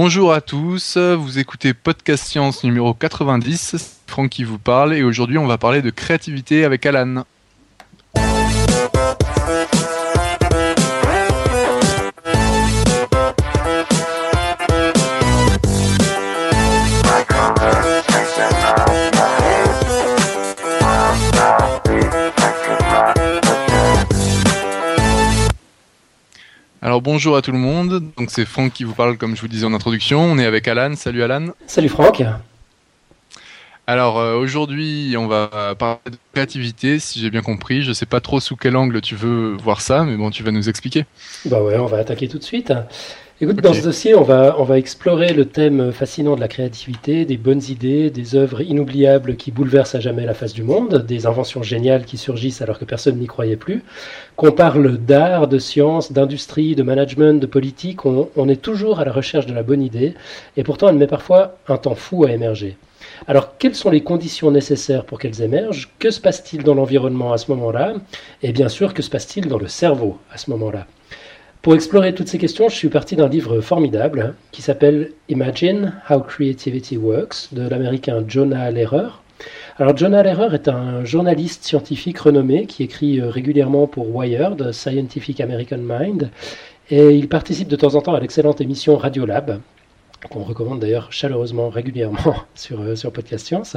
Bonjour à tous, vous écoutez Podcast Science numéro 90, Franck qui vous parle et aujourd'hui on va parler de créativité avec Alan. Alors bonjour à tout le monde, donc c'est Franck qui vous parle comme je vous disais en introduction, on est avec Alan, salut Alan. Salut Franck. Alors euh, aujourd'hui on va parler de créativité si j'ai bien compris, je sais pas trop sous quel angle tu veux voir ça mais bon tu vas nous expliquer. Bah ouais on va attaquer tout de suite. Écoute, dans ce dossier, on va, on va explorer le thème fascinant de la créativité, des bonnes idées, des œuvres inoubliables qui bouleversent à jamais la face du monde, des inventions géniales qui surgissent alors que personne n'y croyait plus. Qu'on parle d'art, de science, d'industrie, de management, de politique, on, on est toujours à la recherche de la bonne idée, et pourtant elle met parfois un temps fou à émerger. Alors, quelles sont les conditions nécessaires pour qu'elles émergent? Que se passe-t-il dans l'environnement à ce moment-là? Et bien sûr, que se passe-t-il dans le cerveau à ce moment-là? Pour explorer toutes ces questions, je suis parti d'un livre formidable qui s'appelle Imagine How Creativity Works de l'américain Jonah Lehrer. Alors Jonah Lehrer est un journaliste scientifique renommé qui écrit euh, régulièrement pour Wired, Scientific American Mind, et il participe de temps en temps à l'excellente émission Radiolab, qu'on recommande d'ailleurs chaleureusement régulièrement sur, euh, sur Podcast Science.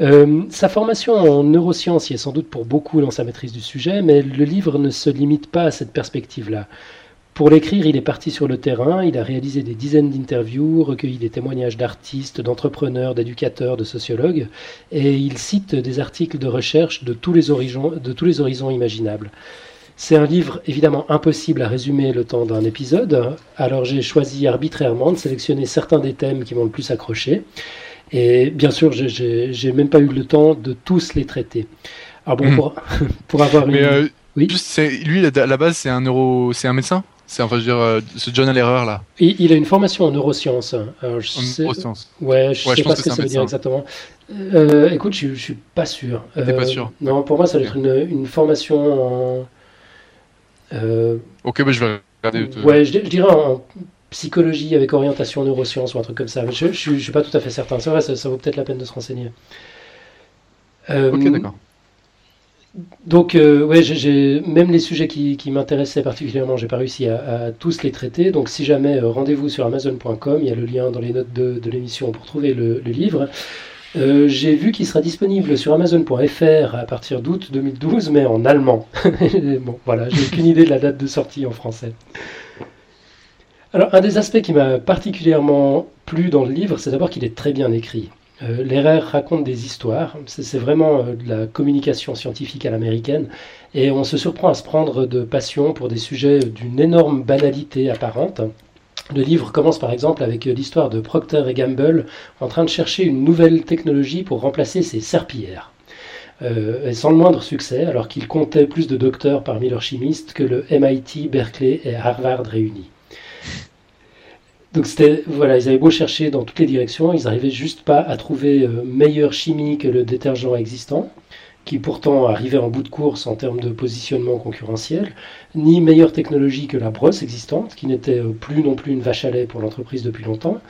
Euh, sa formation en neurosciences y est sans doute pour beaucoup dans sa maîtrise du sujet, mais le livre ne se limite pas à cette perspective-là. Pour l'écrire, il est parti sur le terrain, il a réalisé des dizaines d'interviews, recueilli des témoignages d'artistes, d'entrepreneurs, d'éducateurs, de sociologues, et il cite des articles de recherche de tous les horizons, de tous les horizons imaginables. C'est un livre évidemment impossible à résumer le temps d'un épisode, alors j'ai choisi arbitrairement de sélectionner certains des thèmes qui m'ont le plus accroché. Et bien sûr, j'ai même pas eu le temps de tous les traiter. Alors bon, hmm. pour, avoir Mais euh, oui. lui, à la base, c'est un neuro, c'est un médecin? C'est enfin, je veux dire, euh, ce John l'erreur là. Il, il, a une formation en neurosciences. Alors, je en neurosciences. Ouais, je sais pas ce que, ça veut dire exactement. Euh, écoute, je, je suis pas sûr. T'es pas sûr Non, pour moi, ça doit être une, une formation en. ok, bah, je vais regarder. Ouais, je, je dirais en psychologie avec orientation neurosciences ou un truc comme ça. je ne suis pas tout à fait certain. C'est vrai, ça, vaut peut-être la peine de se renseigner. Euh, ok, d'accord. Donc, euh, ouais, j'ai même les sujets qui, m'intéressaient particulièrement, j'ai pas réussi à, tous les traiter. Donc, si jamais, euh, rendez-vous sur Amazon.com, il y a le lien dans les notes de, l'émission pour trouver le, livre. j'ai vu qu'il sera disponible sur Amazon.fr à partir d'août 2012, mais en allemand. bon, voilà, j'ai aucune idée de la date de sortie en français. Alors, un des aspects qui m'a particulièrement plu dans le livre, c'est d'abord qu'il est très bien écrit. Euh, raconte des histoires, c'est vraiment euh, de la communication scientifique à l'américaine, et on se surprend à se prendre de passion pour des sujets d'une énorme banalité apparente. Le livre commence par exemple avec l'histoire de Procter et Gamble en train de chercher une nouvelle technologie pour remplacer ses serpillères. Euh, et sans le moindre succès, alors qu'ils comptaient plus de docteurs parmi leurs chimistes que le MIT, Berkeley et Harvard réunis. Donc c'était voilà, ils avaient beau chercher dans toutes les directions, ils n'arrivaient juste pas à trouver euh, meilleure chimie que le détergent existant, qui pourtant arrivait en bout de course en termes de positionnement concurrentiel, ni meilleure technologie que la brosse existante, qui n'était euh, plus non plus une vache à lait pour l'entreprise depuis longtemps.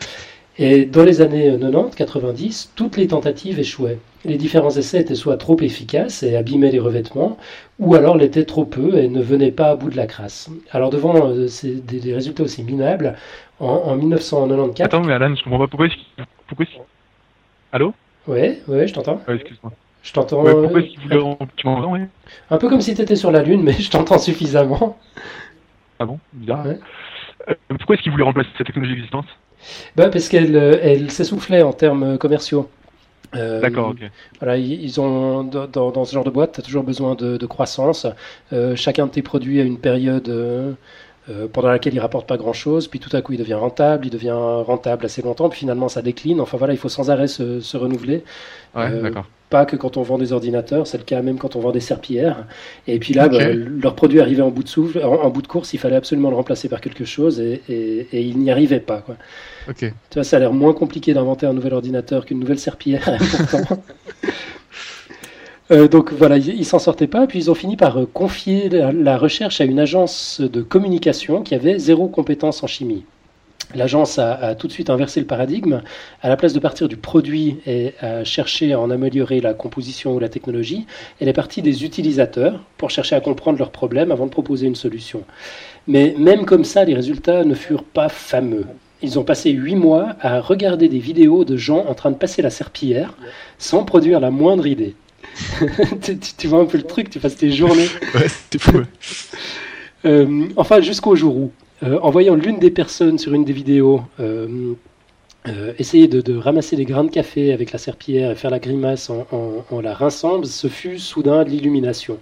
Et dans les années 90-90, toutes les tentatives échouaient. Les différents essais étaient soit trop efficaces et abîmaient les revêtements, ou alors l'étaient trop peu et ne venaient pas à bout de la crasse. Alors devant euh, des, résultats aussi minables, en, 1994... Attends, mais Alan, je comprends pas pourquoi... pourquoi Allô? Ouais, ouais, je t'entends. Ouais, excuse-moi. Je t'entends... pourquoi est-ce qu'il voulait... Tu m'entends, oui Un peu comme si tu étais sur la Lune, mais je t'entends suffisamment. Ah bon? Bizarre. Euh, pourquoi est-ce qu'il voulait remplacer cette technologie existante? Bah, Parce qu'elle euh, elle s'essoufflait en termes commerciaux. Euh, D'accord, ok. Voilà, ils ont dans, dans, ce genre de boîte, tu as toujours besoin de, de croissance. Euh, chacun de tes produits a une période euh, pendant laquelle il rapporte pas grand chose, puis tout à coup il devient rentable, il devient rentable assez longtemps, puis finalement ça décline. Enfin voilà, il faut sans arrêt se, se renouveler. Ouais, d'accord pas que quand on vend des ordinateurs, c'est le cas même quand on vend des serpillères. Et puis là, bah, leur produit arrivait en bout de souffle, en, bout de course, il fallait absolument le remplacer par quelque chose et, et, ils n'y arrivaient pas. Quoi. Tu vois, ça a l'air moins compliqué d'inventer un nouvel ordinateur qu'une nouvelle serpillière. euh, donc voilà, ils, s'en sortaient pas, puis ils ont fini par euh, confier la, recherche à une agence de communication qui avait zéro compétence en chimie. L'agence a, tout de suite inversé le paradigme. À la place de partir du produit et chercher à en améliorer la composition ou la technologie, elle est partie des utilisateurs pour chercher à comprendre leurs problèmes avant de proposer une solution. Mais même comme ça, les résultats ne furent pas fameux. Ils ont passé huit mois à regarder des vidéos de gens en train de passer la serpillière sans produire la moindre idée. tu, vois un peu le truc, tu passes tes journées. Ouais, c'est fou. Euh, enfin, jusqu'au jour où, euh, en voyant l'une des personnes sur une des vidéos euh, essayer de, ramasser des grains de café avec la serpillière et faire la grimace en, en la rinçant, ce fut soudain l'illumination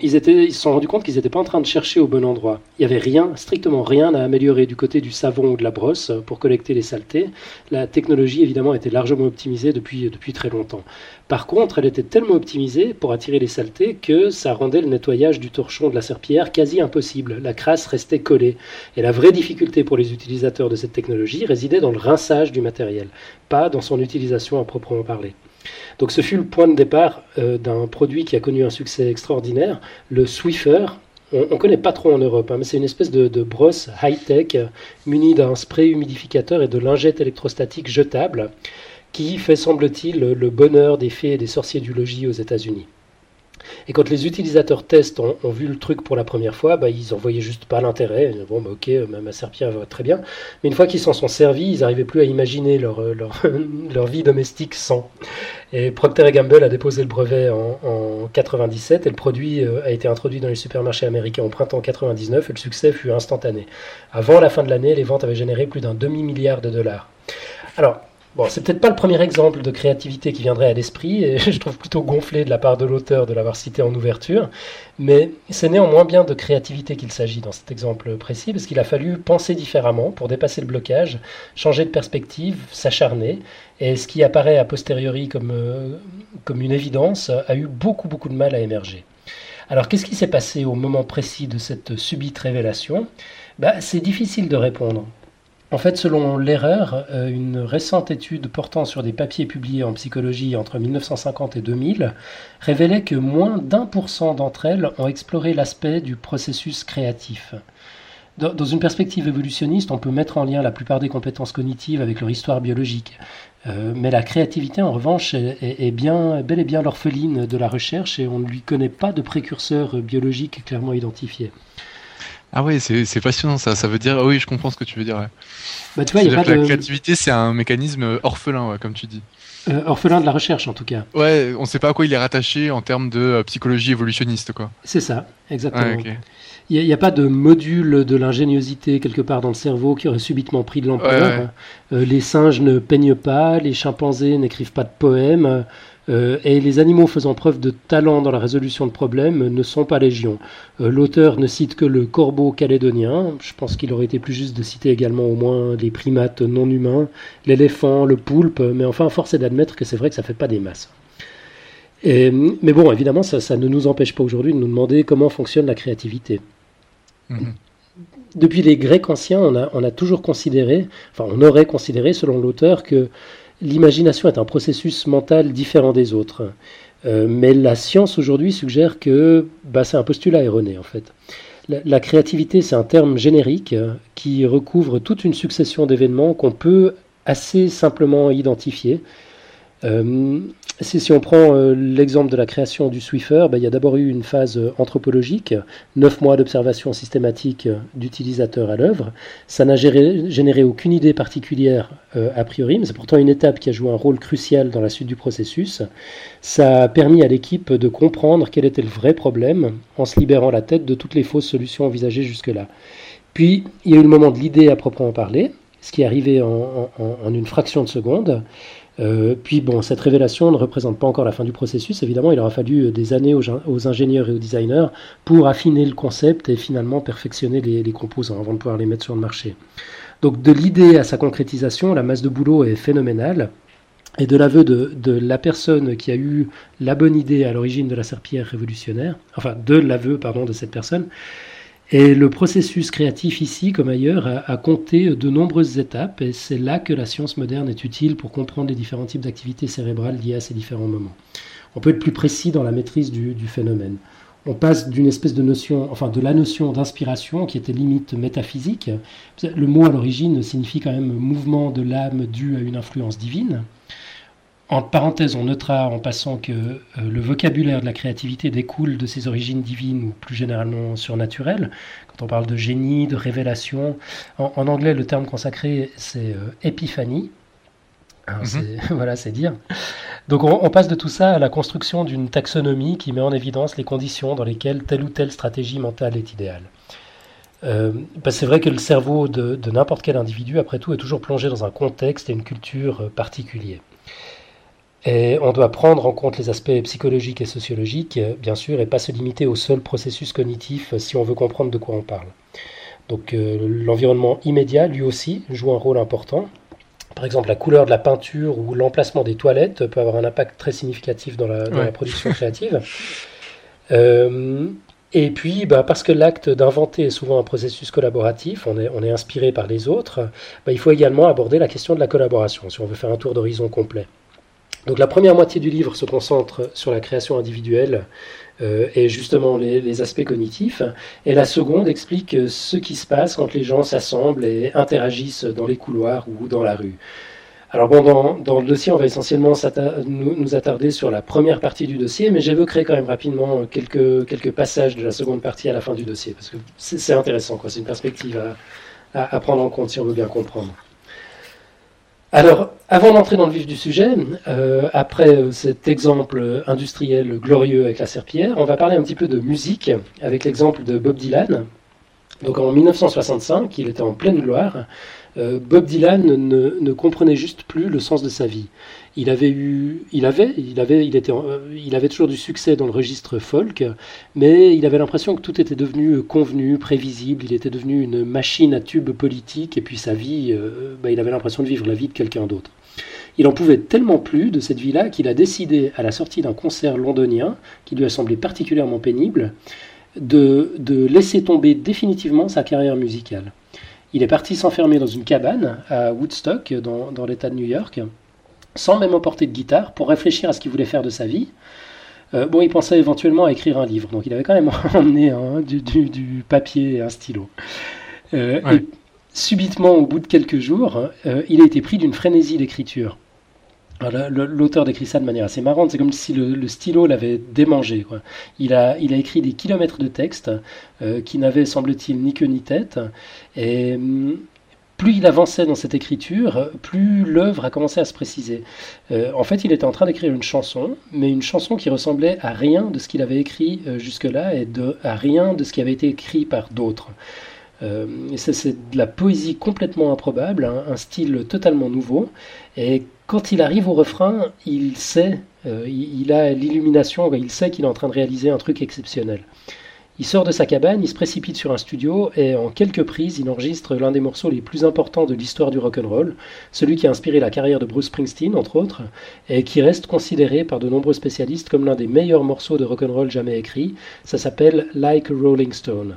ils, se sont rendus compte qu'ils n'étaient pas en train de chercher au bon endroit. Il n'y avait rien, strictement rien à améliorer du côté du savon ou de la brosse pour collecter les saletés. La technologie, évidemment, était largement optimisée depuis, depuis très longtemps. Par contre, elle était tellement optimisée pour attirer les saletés que ça rendait le nettoyage du torchon de la serpillière quasi impossible. La crasse restait collée. Et la vraie difficulté pour les utilisateurs de cette technologie résidait dans le rinçage du matériel, pas dans son utilisation à proprement parler. Donc ce fut le point de départ euh, d'un produit qui a connu un succès extraordinaire, le Swiffer. On ne connaît pas trop en Europe, hein, mais c'est une espèce de, brosse high-tech munie d'un spray humidificateur et de lingettes électrostatiques jetables qui fait, semble-t-il, le bonheur des fées et des sorciers du logis aux États-Unis. Et quand les utilisateurs testent ont, vu le truc pour la première fois, bah, ils n'en voyaient juste pas l'intérêt. Bon, bah, ok, ma serpillère va très bien. Mais une fois qu'ils s'en sont servis, ils n'arrivaient plus à imaginer leur, euh, leur, vie domestique sans. Et Procter Gamble a déposé le brevet en, en 97 et le produit euh, a été introduit dans les supermarchés américains au printemps 99 et le succès fut instantané. Avant la fin de l'année, les ventes avaient généré plus d'un demi-milliard de dollars. Alors, Bon, c'est peut-être pas le premier exemple de créativité qui viendrait à l'esprit, et je trouve plutôt gonflé de la part de l'auteur de l'avoir cité en ouverture, mais c'est néanmoins bien de créativité qu'il s'agit dans cet exemple précis, parce qu'il a fallu penser différemment pour dépasser le blocage, changer de perspective, s'acharner, et ce qui apparaît a posteriori comme, euh, comme une évidence a eu beaucoup beaucoup de mal à émerger. Alors qu'est-ce qui s'est passé au moment précis de cette subite révélation? Bah, C'est difficile de répondre. En fait, selon l'erreur, euh, une récente étude portant sur des papiers publiés en psychologie entre 1950 et 2000 révélait que moins d'un pour cent d'entre elles ont exploré l'aspect du processus créatif. Dans une perspective évolutionniste, on peut mettre en lien la plupart des compétences cognitives avec leur histoire biologique. Euh, mais la créativité, en revanche, est, bel et bien l'orpheline de la recherche et on ne lui connaît pas de précurseur biologique clairement identifié. Ah ouais, c'est passionnant ça. Ça veut dire, oui, je comprends ce que tu veux dire. Bah, tu vois, y a pas que La créativité, c'est un mécanisme orphelin, comme tu dis. Euh, orphelin de la recherche, en tout cas. Ouais, on ne sait pas à quoi il est rattaché en termes de euh, psychologie évolutionniste, quoi. C'est ça, exactement. Il n'y a, pas de module de l'ingéniosité quelque part dans le cerveau qui aurait subitement pris de l'ampleur. Euh, les singes ne peignent pas, les chimpanzés n'écrivent pas de poèmes. Euh, et les animaux faisant preuve de talent dans la résolution de problèmes ne sont pas légion. Euh, l'auteur ne cite que le corbeau calédonien, je pense qu'il aurait été plus juste de citer également au moins les primates non humains, l'éléphant, le poulpe, mais enfin force est d'admettre que c'est vrai que ça fait pas des masses. mais bon, évidemment, ça, ne nous empêche pas aujourd'hui de nous demander comment fonctionne la créativité. Mhm. Depuis les Grecs anciens, on a, on a toujours considéré, enfin on aurait considéré selon l'auteur que l'imagination est un processus mental différent des autres. Euh, mais la science aujourd'hui suggère que bah, c'est un postulat erroné en fait. La, créativité, c'est un terme générique qui recouvre toute une succession d'événements qu'on peut assez simplement identifier. Euh, si, on prend euh, l'exemple de la création du Swiffer, ben, il y a d'abord eu une phase euh, anthropologique, neuf mois d'observation systématique d'utilisateurs à l'œuvre. Ça n'a généré, aucune idée particulière a priori, mais c'est pourtant une étape qui a joué un rôle crucial dans la suite du processus. Ça a permis à l'équipe de comprendre quel était le vrai problème en se libérant la tête de toutes les fausses solutions envisagées jusque-là. Puis, il y a eu le moment de l'idée à proprement parler, ce qui est arrivé en une fraction de seconde. Euh, puis bon, cette révélation ne représente pas encore la fin du processus. Évidemment, il aura fallu euh, des années aux, ingénieurs et aux designers pour affiner le concept et finalement perfectionner les, composants avant de pouvoir les mettre sur le marché. Donc de l'idée à sa concrétisation, la masse de boulot est phénoménale. Et de l'aveu de, la personne qui a eu la bonne idée à l'origine de la serpillière révolutionnaire, enfin de l'aveu pardon de cette personne, et le processus créatif ici, comme ailleurs, a, compté de nombreuses étapes et c'est là que la science moderne est utile pour comprendre les différents types d'activités cérébrales liées à ces différents moments. On peut être plus précis dans la maîtrise du, phénomène. on passe d'une espèce de notion, enfin de la notion d'inspiration qui était limite métaphysique. Le mot à l'origine signifie quand même mouvement de l'âme dû à une influence divine. En parenthèse, on notera en passant que euh, le vocabulaire de la créativité découle de ses origines divines ou plus généralement surnaturelles. Quand on parle de génie, de révélation, en, anglais, le terme consacré, c'est euh, épiphanie. Mhm. Voilà, c'est dire. Donc on, passe de tout ça à la construction d'une taxonomie qui met en évidence les conditions dans lesquelles telle ou telle stratégie mentale est idéale. Euh, bah, c'est vrai que le cerveau de, de n'importe quel individu, après tout, est toujours plongé dans un contexte et une culture particuliers. Et on doit prendre en compte les aspects psychologiques et sociologiques, bien sûr, et pas se limiter au seul processus cognitif si on veut comprendre de quoi on parle. Donc euh, l'environnement immédiat, lui aussi, joue un rôle important. Par exemple, la couleur de la peinture ou l'emplacement des toilettes peut avoir un impact très significatif dans la, production créative. Euh, et puis, bah, parce que l'acte d'inventer est souvent un processus collaboratif, on est, on est inspiré par les autres, bah, il faut également aborder la question de la collaboration, si on veut faire un tour d'horizon complet. Donc la première moitié du livre se concentre sur la création individuelle euh, et justement les, aspects cognitifs, et la seconde explique ce qui se passe quand les gens s'assemblent et interagissent dans les couloirs ou dans la rue. Alors bon, dans, le dossier, on va essentiellement nous, attarder sur la première partie du dossier, mais j'évoquerai quand même rapidement quelques, quelques passages de la seconde partie à la fin du dossier, parce que c'est intéressant, c'est une perspective à prendre en compte si on veut bien comprendre. Alors, avant d'entrer dans le vif du sujet, euh, après euh, cet exemple industriel glorieux avec la serpillière, on va parler un petit peu de musique avec l'exemple de Bob Dylan. Donc en 1965, il était en pleine gloire. Euh, Bob Dylan ne, comprenait juste plus le sens de sa vie. Il avait eu, il avait, euh, il avait toujours du succès dans le registre folk, mais il avait l'impression que tout était devenu convenu, prévisible. Il était devenu une machine à tube politique, et puis sa vie, euh, bah, il avait l'impression de vivre la vie de quelqu'un d'autre. Il en pouvait tellement plus de cette vie-là qu'il a décidé, à la sortie d'un concert londonien, qui lui a semblé particulièrement pénible, de, de laisser tomber définitivement sa carrière musicale. Il est parti s'enfermer dans une cabane à Woodstock, dans, l'État de New York, sans même emporter de guitare, pour réfléchir à ce qu'il voulait faire de sa vie. Euh, bon, il pensait éventuellement à écrire un livre, donc il avait quand même emmené hein, du, papier et un stylo. Euh, et subitement, au bout de quelques jours, euh, il a été pris d'une frénésie d'écriture. L'auteur décrit ça de manière assez marrante, c'est comme si le, stylo l'avait démangé. Il, a, il a écrit des kilomètres de texte euh, qui n'avaient, semble-t-il, ni queue ni tête. Et hum, plus il avançait dans cette écriture, plus l'œuvre a commencé à se préciser. Euh, en fait, il était en train d'écrire une chanson, mais une chanson qui ressemblait à rien de ce qu'il avait écrit euh, jusque-là et à rien de ce qui avait été écrit par d'autres. Euh, c'est de la poésie complètement improbable, hein, un style totalement nouveau. Et quand il arrive au refrain, il sait, euh, il, a l'illumination, il sait qu'il est en train de réaliser un truc exceptionnel. Il sort de sa cabane, il se précipite sur un studio et en quelques prises, il enregistre l'un des morceaux les plus importants de l'histoire du rock'n'roll, celui qui a inspiré la carrière de Bruce Springsteen entre autres, et qui reste considéré par de nombreux spécialistes comme l'un des meilleurs morceaux de rock'n'roll jamais écrits. Ça s'appelle Like a Rolling Stone.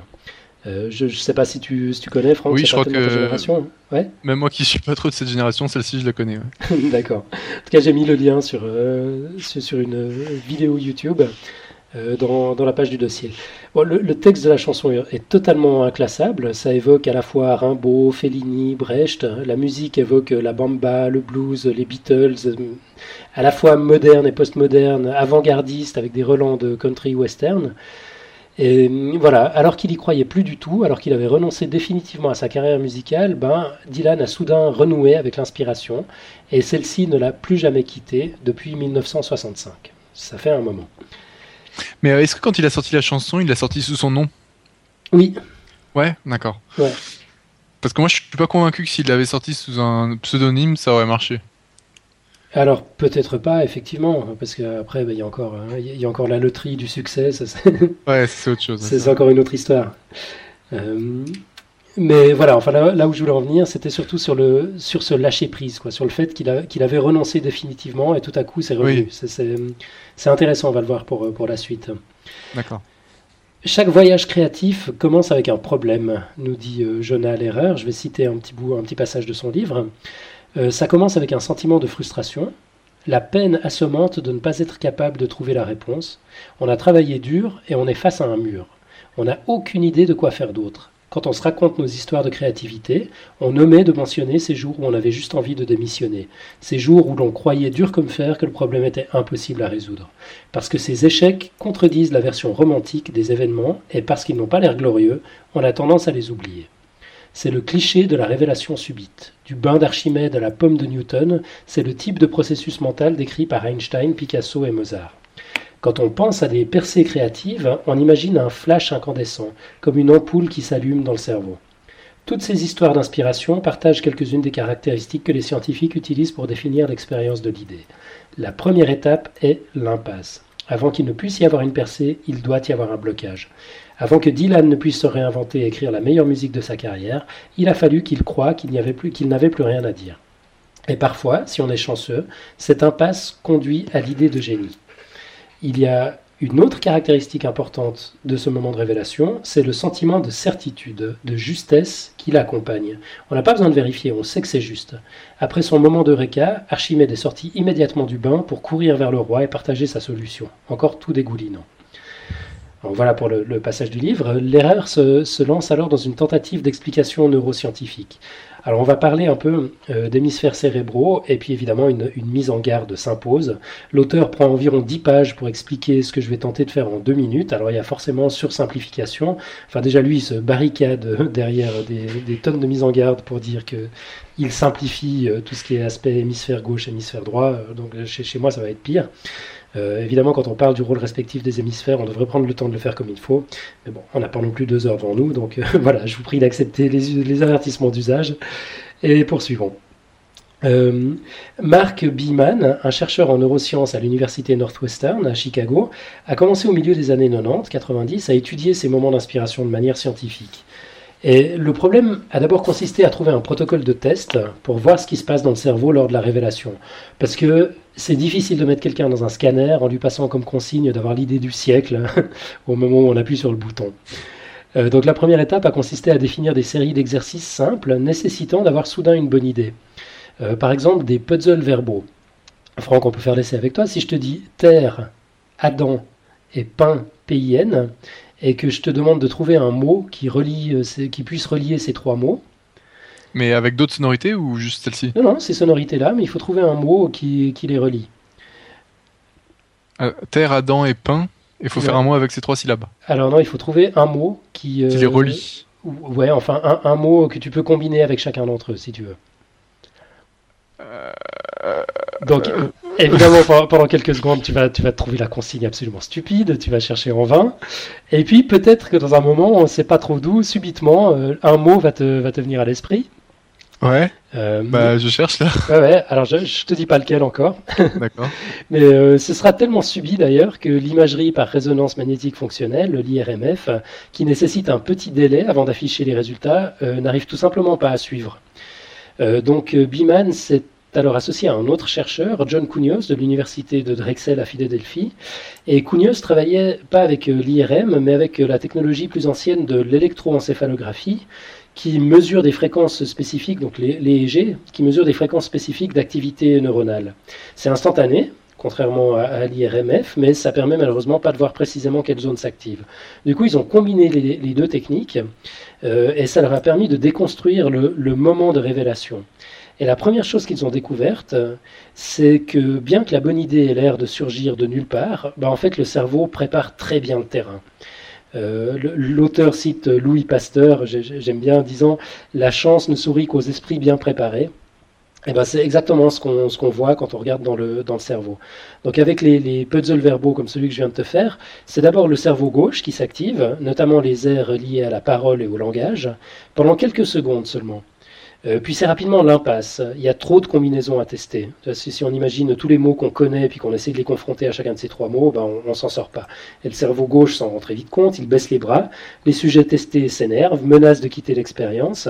Euh, je ne sais pas si tu, si tu connais, Franck. Oui, je crois que. Génération. Ouais Même moi qui ne suis pas trop de cette génération, celle-ci, je la connais. D'accord. En tout cas, j'ai mis le lien sur, euh, sur une vidéo YouTube euh, dans, la page du dossier. Le, texte de la chanson est totalement inclassable. Ça évoque à la fois Rimbaud, Fellini, Brecht. La musique évoque la bamba, le blues, les Beatles, à la fois moderne et postmoderne, avant-gardiste avec des relents de country western. Et voilà, alors qu'il y croyait plus du tout, alors qu'il avait renoncé définitivement à sa carrière musicale, ben, Dylan a soudain renoué avec l'inspiration, et celle-ci ne l'a plus jamais quitté depuis 1965. Ça fait un moment. Mais euh, est-ce que quand il a sorti la chanson, il l'a sorti sous son nom? Oui. Ouais, d'accord. Ouais. Parce que moi, je suis pas convaincu que s'il l'avait sorti sous un pseudonyme, ça aurait marché. Alors peut-être pas, effectivement, parce qu'après, bah, il y, a encore, hein, y a encore la loterie du succès. Ça, ouais, c'est autre chose. C'est encore une autre histoire. Euh, mais voilà, enfin là, où je voulais en venir, c'était surtout sur, le, sur ce lâcher prise, quoi, sur le fait qu'il qu'il avait renoncé définitivement et tout à coup c'est revenu. C'est intéressant, on va le voir pour, pour la suite. D'accord. Chaque voyage créatif commence avec un problème, nous dit euh, Jonah Lehrer. Je vais citer un petit bout, un petit passage de son livre. Euh, ça commence avec un sentiment de frustration. la peine assommante de ne pas être capable de trouver la réponse. On a travaillé dur et on est face à un mur. On n'a aucune idée de quoi faire d'autre. Quand on se raconte nos histoires de créativité, on omet de mentionner ces jours où on avait juste envie de démissionner, ces jours où l'on croyait dur comme fer que le problème était impossible à résoudre. Parce que ces échecs contredisent la version romantique des événements et parce qu'ils n'ont pas l'air glorieux, on a tendance à les oublier. C'est le cliché de la révélation subite. Du bain d'Archimède à la pomme de Newton, c'est le type de processus mental décrit par Einstein, Picasso et Mozart. Quand on pense à des percées créatives, on imagine un flash incandescent, comme une ampoule qui s'allume dans le cerveau. Toutes ces histoires d'inspiration partagent quelques-unes des caractéristiques que les scientifiques utilisent pour définir l'expérience de l'idée. La première étape est l'impasse. Avant qu'il ne puisse y avoir une percée, il doit y avoir un blocage. Avant que Dylan ne puisse se réinventer et écrire la meilleure musique de sa carrière, il a fallu qu'il croie qu'il n'avait plus, plus rien à dire. Et parfois, si on est chanceux, cette impasse conduit à l'idée de génie il y a une autre caractéristique importante de ce moment de révélation, c'est le sentiment de certitude, de justesse qui l'accompagne. On n'a pas besoin de vérifier, on sait que c'est juste. Après son moment de réca, Archimède est sorti immédiatement du bain pour courir vers le roi et partager sa solution. Encore tout dégoulinant. voilà pour le, passage du livre. L'erreur se, lance alors dans une tentative d'explication neuroscientifique. Alors on va parler un peu euh, d'hémisphères cérébraux et puis évidemment une, mise en garde s'impose. L'auteur prend environ 10 pages pour expliquer ce que je vais tenter de faire en 2 minutes. Alors il y a forcément sursimplification. Enfin déjà lui il se barricade derrière des, tonnes de mise en garde pour dire que il simplifie euh, tout ce qui est aspect hémisphère gauche, hémisphère droit. Donc chez, chez moi ça va être pire. Euh, évidemment, quand on parle du rôle respectif des hémisphères, on devrait prendre le temps de le faire comme il faut. Mais bon, on n'a pas non plus deux heures devant nous, donc euh, voilà, je vous prie d'accepter les, avertissements d'usage. Et poursuivons. Euh, Mark Beeman, un chercheur en neurosciences à l'université Northwestern à Chicago, a commencé au milieu des années 90-90 à étudier ces moments d'inspiration de manière scientifique. Et le problème a d'abord consisté à trouver un protocole de test pour voir ce qui se passe dans le cerveau lors de la révélation. Parce que c'est difficile de mettre quelqu'un dans un scanner en lui passant comme consigne d'avoir l'idée du siècle au moment où on appuie sur le bouton. Euh, donc la première étape a consisté à définir des séries d'exercices simples nécessitant d'avoir soudain une bonne idée. Euh, par exemple des puzzles verbaux. Franck, on peut faire l'essai avec toi. Si je te dis terre, Adam et pain, PIN, et que je te demande de trouver un mot qui, relie, euh, qui puisse relier ces trois mots. Mais avec d'autres sonorités ou juste celle-ci? Non, non, ces sonorités-là, mais il faut trouver un mot qui, qui les relie. Euh, terre, Adam et pain, il faut faire un mot avec ces trois syllabes. Alors non, il faut trouver un mot qui... Euh, qui les relie. Ouais, enfin un, un, mot que tu peux combiner avec chacun d'entre eux, si tu veux. Donc, évidemment, pendant quelques secondes, tu vas, tu vas trouver la consigne absolument stupide, tu vas chercher en vain. Et puis, peut-être que dans un moment, on ne sait pas trop d'où, subitement, euh, un mot va te, va te venir à l'esprit. Ouais. Euh, bah, je cherche là. Ouais, ouais. Alors, je, je te dis pas lequel encore. D'accord. Mais euh, ce sera tellement subi d'ailleurs que l'imagerie par résonance magnétique fonctionnelle, l'IRMF, qui nécessite un petit délai avant d'afficher les résultats, n'arrive tout simplement pas à suivre. donc, Biman s'est alors associé à un autre chercheur, John Cunios, de l'université de Drexel à Philadelphie. Et Cunios travaillait pas avec euh, l'IRM, mais avec euh, la technologie plus ancienne de l'électroencéphalographie, qui mesure des fréquences spécifiques, donc les, EEG, qui mesure des fréquences spécifiques d'activité neuronale. C'est instantané, contrairement à, l'IRMF, mais ça permet malheureusement pas de voir précisément quelle zone s'active. Du coup, ils ont combiné les, deux techniques euh, et ça leur a permis de déconstruire le moment de révélation. Et la première chose qu'ils ont découverte, c'est que bien que la bonne idée ait l'air de surgir de nulle part, bah en fait le cerveau prépare très bien le terrain. Euh, l'auteur cite Louis Pasteur, j'aime bien, disant La chance ne sourit qu'aux esprits bien préparés. Et ben c'est exactement ce qu'on voit quand on regarde dans le, dans le cerveau. Donc avec les, les, puzzles verbaux comme celui que je viens de te faire, c'est d'abord le cerveau gauche qui s'active, notamment les aires liées à la parole et au langage, pendant quelques secondes seulement. Euh, puis c'est rapidement l'impasse. Il y a trop de combinaisons à tester. Si, on imagine tous les mots qu'on connaît puis qu'on essaie de les confronter à chacun de ces trois mots, ben on, ne s'en sort pas. Et le cerveau gauche s'en rend très vite compte, il baisse les bras, les sujets testés s'énervent, menacent de quitter l'expérience.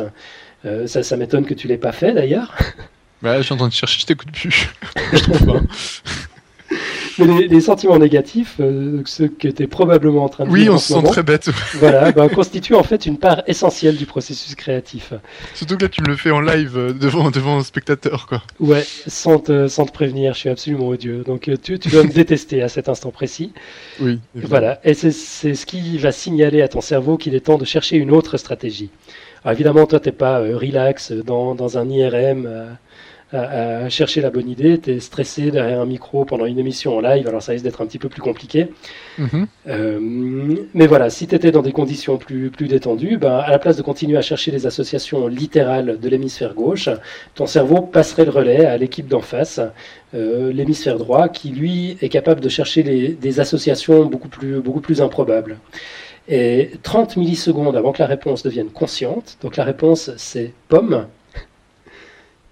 Euh, ça, ça m'étonne que tu l'aies pas fait d'ailleurs. Bah, je suis en train de chercher, je t'écoute plus. je trouve pas. Mais les, sentiments négatifs, euh, ceux que tu es probablement en train de Oui, on se sent très bête. voilà, ben, constituent en fait une part essentielle du processus créatif. Surtout que là, tu me le fais en live euh, devant, devant un spectateur, quoi. Ouais, sans te, sans te prévenir, je suis absolument odieux. Donc euh, tu, tu dois me détester à cet instant précis. Oui. Voilà, et c'est ce qui va signaler à ton cerveau qu'il est temps de chercher une autre stratégie. Alors évidemment, toi, t'es pas relax dans, dans un IRM à, chercher la bonne idée, tu es stressé derrière un micro pendant une émission en live, alors ça risque d'être un petit peu plus compliqué. Mhm. Euh, mais voilà, si tu étais dans des conditions plus, plus détendues, ben, à la place de continuer à chercher les associations littérales de l'hémisphère gauche, ton cerveau passerait le relais à l'équipe d'en face, euh, l'hémisphère droit, qui lui est capable de chercher les, des associations beaucoup plus, beaucoup plus improbables. Et 30 millisecondes avant que la réponse devienne consciente, donc la réponse c'est pomme,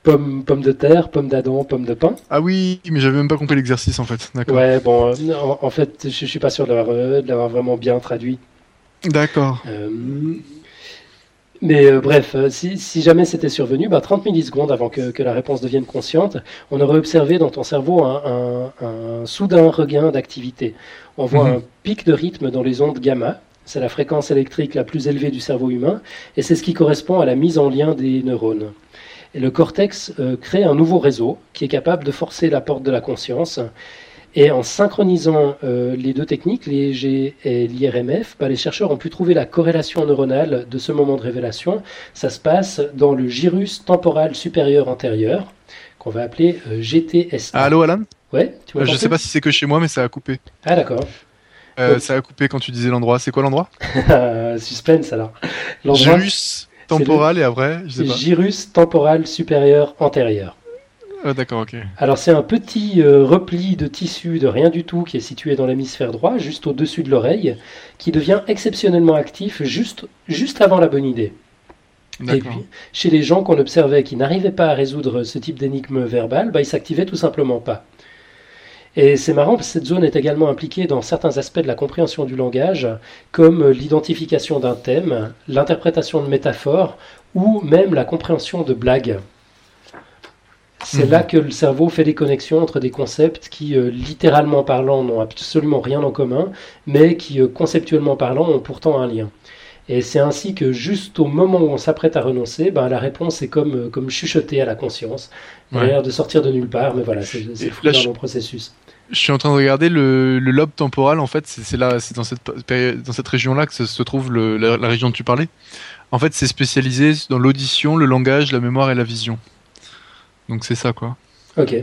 pomme, pomme de terre, pomme d'Adam, pomme de pain. Ah oui, mais j'avais même pas compris l'exercice en fait. D'accord. Ouais, bon, euh, en, fait, je, suis pas sûr de l'avoir, euh, vraiment bien traduit. D'accord. Euh, mais bref, si, jamais c'était survenu, 30 bah, millisecondes avant que, la réponse devienne consciente, on aurait observé dans ton cerveau un, soudain regain d'activité. On voit mhm. un pic de rythme dans les ondes gamma, c'est la fréquence électrique la plus élevée du cerveau humain, et c'est ce qui correspond à la mise en lien des neurones. Et le cortex euh, crée un nouveau réseau qui est capable de forcer la porte de la conscience. Et en synchronisant euh, les deux techniques, l'IEG et l'IRMF, bah, les chercheurs ont pu trouver la corrélation neuronale de ce moment de révélation. Ça se passe dans le gyrus temporal supérieur antérieur, qu'on va appeler euh, GTSA. allô Alan? Ouais, tu Je sais pas si c'est que chez moi, mais ça a coupé. Ah d'accord. ça a coupé quand tu disais l'endroit. C'est quoi l'endroit? Suspense alors. Gyrus Temporal et après, je sais pas. Gyrus temporal supérieur antérieur. Ah, d'accord, ok. Alors c'est un petit euh, repli de tissu de rien du tout qui est situé dans l'hémisphère droit, juste au-dessus de l'oreille, qui devient exceptionnellement actif juste, juste avant la bonne idée. Et puis, chez les gens qu'on observait qui n'arrivaient pas à résoudre ce type d'énigme verbale, bah, ils s'activaient tout simplement pas. Et c'est marrant parce que cette zone est également impliquée dans certains aspects de la compréhension du langage, comme l'identification d'un thème, l'interprétation de métaphores ou même la compréhension de blagues. C'est mhm. là que le cerveau fait des connexions entre des concepts qui, euh, littéralement parlant, n'ont absolument rien en commun, mais qui, euh, conceptuellement parlant, ont pourtant un lien. Et c'est ainsi que juste au moment où on s'apprête à renoncer, ben, la réponse est comme, euh, comme chuchotée à la conscience. Elle a l'air de sortir de nulle part, mais voilà, c'est dans le processus. Je suis en train de regarder le, lobe temporal, en fait, c'est là, c'est dans cette, dans cette région-là que se, trouve la, région dont tu parlais. En fait, c'est spécialisé dans l'audition, le langage, la mémoire et la vision. Donc c'est ça, quoi. Ok.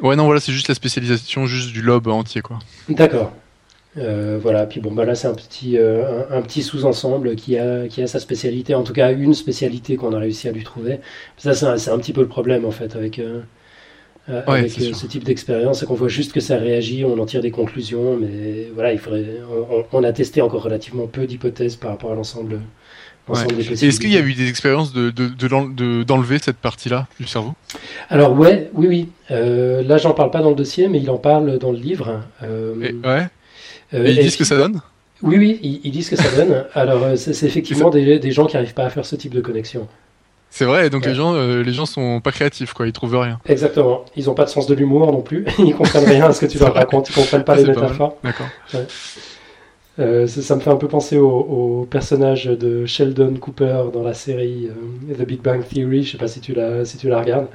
Ouais, non, voilà, c'est juste la spécialisation juste du lobe entier, quoi. D'accord. Euh, voilà, puis bon, bah là c'est un petit, euh, un, petit sous-ensemble qui a, qui a sa spécialité, en tout cas une spécialité qu'on a réussi à lui trouver. Ça, c'est un, petit peu le problème en fait avec, euh, avec ce type d'expérience, c'est qu'on voit juste que ça réagit, on en tire des conclusions, mais voilà, il faudrait, on, a testé encore relativement peu d'hypothèses par rapport à l'ensemble. Est-ce qu'il y a eu des expériences de, d'enlever cette partie-là du cerveau? Alors ouais, oui, oui. là, j'en parle pas dans le dossier, mais il en parle dans le livre. ouais. Euh, ils disent ce que ça donne Oui, oui, ils, disent ce que ça donne. Alors, euh, c'est effectivement des, gens qui n'arrivent pas à faire ce type de connexion. C'est vrai, donc les gens, euh, les gens sont pas créatifs, quoi. Ils trouvent rien. Exactement. Ils n'ont pas de sens de l'humour non plus. ils comprennent rien à ce que tu leur racontes. Ils comprennent pas les métaphores. D'accord. ça, me fait un peu penser au, personnage de Sheldon Cooper dans la série The Big Bang Theory. Je sais pas si tu la, si tu la regardes.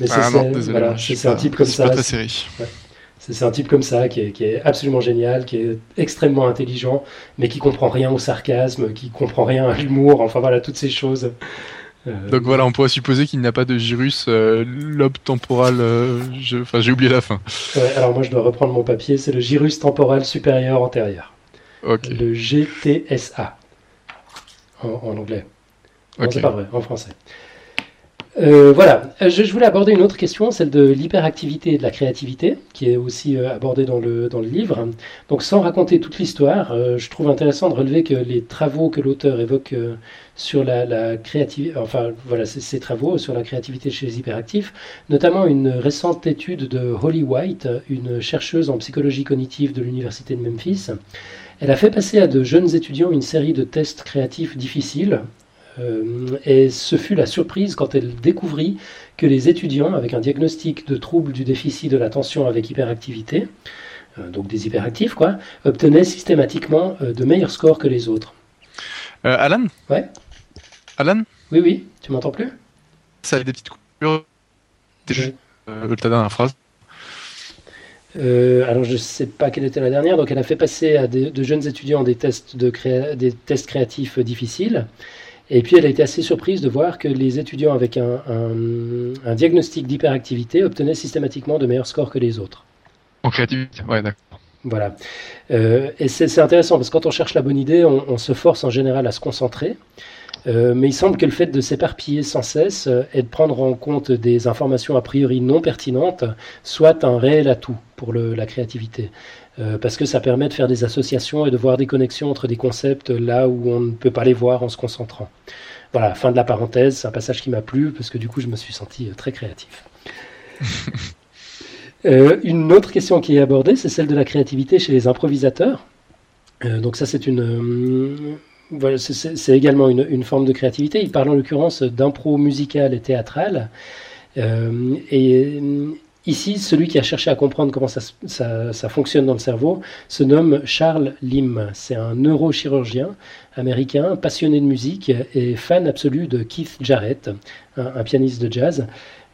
Mais ah c'est voilà, un type comme ça. Pas ta série. C'est un type comme ça qui est, absolument génial, qui est extrêmement intelligent, mais qui comprend rien au sarcasme, qui comprend rien à l'humour, enfin voilà, toutes ces choses. Euh, Donc voilà, on pourrait supposer qu'il n'a pas de gyrus euh, lobe temporal. Euh, enfin, j'ai oublié la fin. alors moi, je dois reprendre mon papier. C'est le gyrus temporal supérieur antérieur. Le GTSA en, anglais. Non, c'est pas vrai, en français. Euh, voilà, euh, je, voulais aborder une autre question, celle de l'hyperactivité et de la créativité, qui est aussi euh, abordée dans le, dans le livre. Donc sans raconter toute l'histoire, je trouve intéressant de relever que les travaux que l'auteur évoque sur la, créativité, enfin voilà, ces travaux sur la créativité chez les hyperactifs, notamment une récente étude de Holly White, une chercheuse en psychologie cognitive de l'université de Memphis. Elle a fait passer à de jeunes étudiants une série de tests créatifs difficiles et ce fut la surprise quand elle découvrit que les étudiants avec un diagnostic de trouble du déficit de l'attention avec hyperactivité, euh, donc des hyperactifs, quoi, obtenaient systématiquement euh, de meilleurs scores que les autres. Euh, Alan? Ouais. Alan? Oui, oui, tu m'entends plus? Ça a des petites coupures. ta dernière phrase. alors je ne sais pas quelle était la dernière. Donc elle a fait passer à de jeunes étudiants des tests, de des tests créatifs difficiles. Et puis elle a été assez surprise de voir que les étudiants avec un, un diagnostic d'hyperactivité obtenaient systématiquement de meilleurs scores que les autres. En créativité, ouais, d'accord. Voilà. Euh, et c'est intéressant parce que quand on cherche la bonne idée, on, se force en général à se concentrer. Euh, mais il semble que le fait de s'éparpiller sans cesse euh, et de prendre en compte des informations a priori non pertinentes soit un réel atout pour le, la créativité. parce que ça permet de faire des associations et de voir des connexions entre des concepts là où on ne peut pas les voir en se concentrant. Voilà, fin de la parenthèse, c'est un passage qui m'a plu parce que du coup je me suis senti très créatif. Euh, une autre question qui est abordée, c'est celle de la créativité chez les improvisateurs. Euh, donc ça, c'est une, euh, c'est également une, forme de créativité. Il parle en l'occurrence d'impro musical et théâtral. et ici, celui qui a cherché à comprendre comment ça, fonctionne dans le cerveau se nomme Charles Lim. C'est un neurochirurgien américain, passionné de musique et fan absolu de Keith Jarrett, un pianiste de jazz.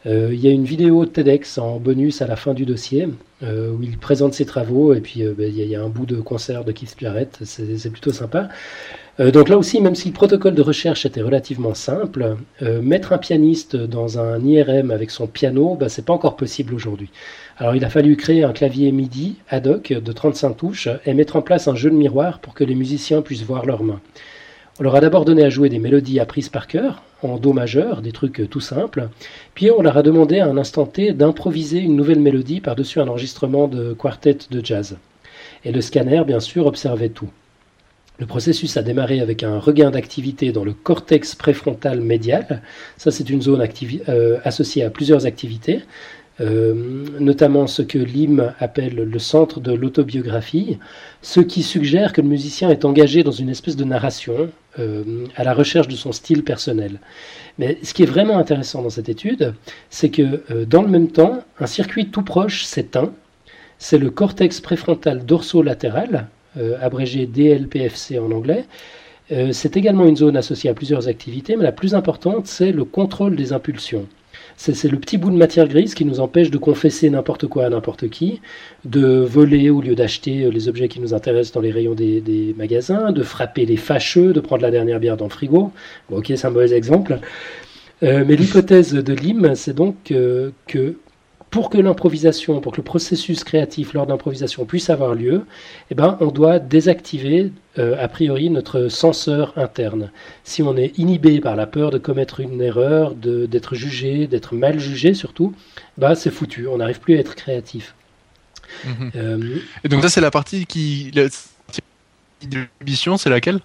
Euh, il y a une vidéo TEDx en bonus à la fin du dossier euh, où il présente ses travaux et puis euh, ben, il y, a un bout de concert de Keith Jarrett, c'est plutôt sympa. Donc là aussi, même si le protocole de recherche était relativement simple, mettre un pianiste dans un IRM avec son piano, ben, c'est pas encore possible aujourd'hui. Alors il a fallu créer un clavier MIDI ad hoc de 35 touches et mettre en place un jeu de miroir pour que les musiciens puissent voir leurs mains. On leur a d'abord donné à jouer des mélodies apprises par cœur, en Do majeur, des trucs tout simples, puis on leur a demandé à un instant T d'improviser une nouvelle mélodie par-dessus un enregistrement de quartet de jazz. Et le scanner, bien sûr, observait tout. Le processus a démarré avec un regain d'activité dans le cortex préfrontal médial. Ça, c'est une zone euh, associée à plusieurs activités. Euh, notamment ce que Lim appelle le centre de l'autobiographie, ce qui suggère que le musicien est engagé dans une espèce de narration euh, à la recherche de son style personnel. Mais ce qui est vraiment intéressant dans cette étude, c'est que dans le même temps, un circuit tout proche s'éteint, c'est le cortex préfrontal dorsolatéral, abrégé DLPFC en anglais, c'est également une zone associée à plusieurs activités, mais la plus importante, c'est le contrôle des impulsions. C'est le petit bout de matière grise qui nous empêche de confesser n'importe quoi à n'importe qui, de voler au lieu d'acheter les objets qui nous intéressent dans les rayons des, magasins, de frapper les fâcheux, de prendre la dernière bière dans le frigo. ok, c'est un mauvais exemple. Euh, mais l'hypothèse de Lim, c'est donc que pour que l'improvisation, pour que le processus créatif lors d'improvisation puisse avoir lieu, eh ben, on doit désactiver euh, a priori notre censeur interne. Si on est inhibé par la peur de commettre une erreur, d'être jugé, d'être mal jugé surtout, bah, c'est foutu, on n'arrive plus à être créatif. Mhm. Euh, Et donc ça c'est la partie qui... L'ambition, c'est laquelle?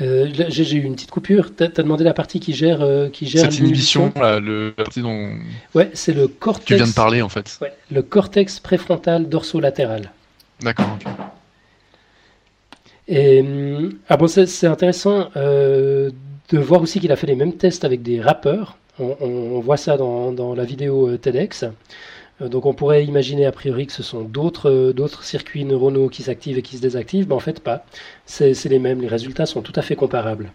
Euh, j'ai eu une petite coupure. Tu as, demandé la partie qui gère, euh, qui gère Cette inhibition, là, le, la partie dont ouais, c'est le cortex. Tu viens de parler en fait. Ouais, le cortex préfrontal dorsolatéral. D'accord. Et hum, ah bon, c'est intéressant euh, de voir aussi qu'il a fait les mêmes tests avec des rappeurs. On, on voit ça dans, dans la vidéo TEDx. Euh, donc on pourrait imaginer a priori que ce sont d'autres euh, circuits neuronaux qui s'activent et qui se désactivent, mais en fait pas. C'est les mêmes, les résultats sont tout à fait comparables.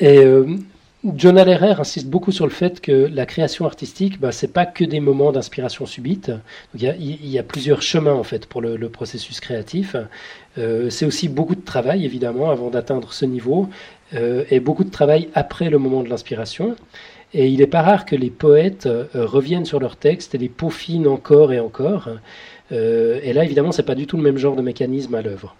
Et euh, John Allerer insiste beaucoup sur le fait que la création artistique, bah, c'est pas que des moments d'inspiration subite. Il y, a plusieurs chemins en fait pour le, processus créatif. c'est aussi beaucoup de travail évidemment avant d'atteindre ce niveau, et beaucoup de travail après le moment de l'inspiration. Et il n'est pas rare que les poètes euh, reviennent sur leurs textes et les peaufinent encore et encore. Euh, et là, évidemment, ce n'est pas du tout le même genre de mécanisme à l'œuvre.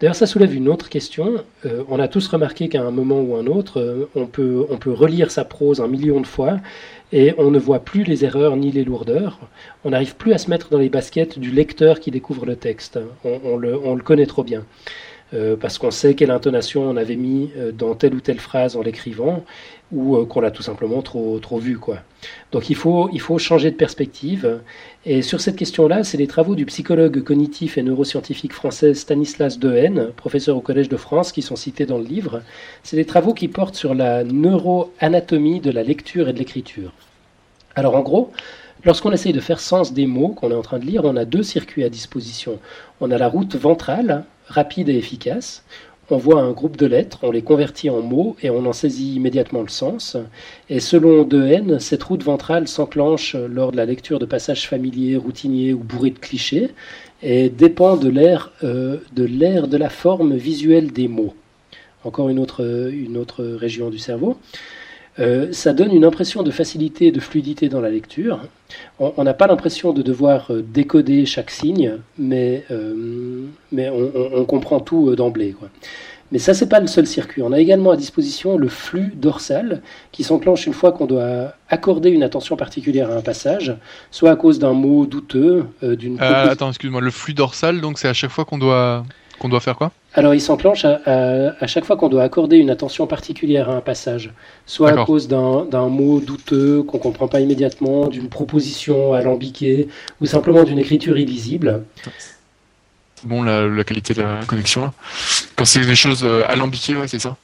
D'ailleurs, ça soulève une autre question. Euh, on a tous remarqué qu'à un moment ou un autre, on, peut, on peut relire sa prose un million de fois et on ne voit plus les erreurs ni les lourdeurs. On n'arrive plus à se mettre dans les baskets du lecteur qui découvre le texte. On, le, on le, connaît trop bien. parce qu'on sait quelle intonation on avait mis dans telle ou telle phrase en l'écrivant, ou euh, qu'on l'a tout simplement trop, trop vu. Quoi. Donc il faut, il faut changer de perspective. Et sur cette question-là, c'est les travaux du psychologue cognitif et neuroscientifique français Stanislas Dehaene, professeur au Collège de France, qui sont cités dans le livre. C'est des travaux qui portent sur la neuroanatomie de la lecture et de l'écriture. Alors en gros, Lorsqu'on essaye de faire sens des mots qu'on est en train de lire, on a deux circuits à disposition. On a la route ventrale, rapide et efficace, on voit un groupe de lettres, on les convertit en mots et on en saisit immédiatement le sens. Et selon Dehaene, cette route ventrale s'enclenche lors de la lecture de passages familiers, routiniers ou bourrés de clichés et dépend de l'air euh, de, la forme visuelle des mots. Encore une autre région du cerveau. Euh, ça donne une impression de facilité et de fluidité dans la lecture. On n'a pas l'impression de devoir euh, décoder chaque signe, mais, euh, mais on, comprend tout d'emblée. Mais ça, c'est pas le seul circuit. On a également à disposition le flux dorsal qui s'enclenche une fois qu'on doit accorder une attention particulière à un passage, soit à cause d'un mot douteux, d'une. attends, excuse-moi. Le flux dorsal, donc c'est à chaque fois qu'on doit qu'on doit faire quoi? Alors, il s'enclenche à, chaque fois qu'on doit accorder une attention particulière à un passage, soit à cause d'un mot douteux qu'on ne comprend pas immédiatement, d'une proposition alambiquée, ou simplement d'une écriture illisible. Bon, la, qualité de la connexion, là. Quand c'est des choses euh, alambiquées, ouais, c'est ça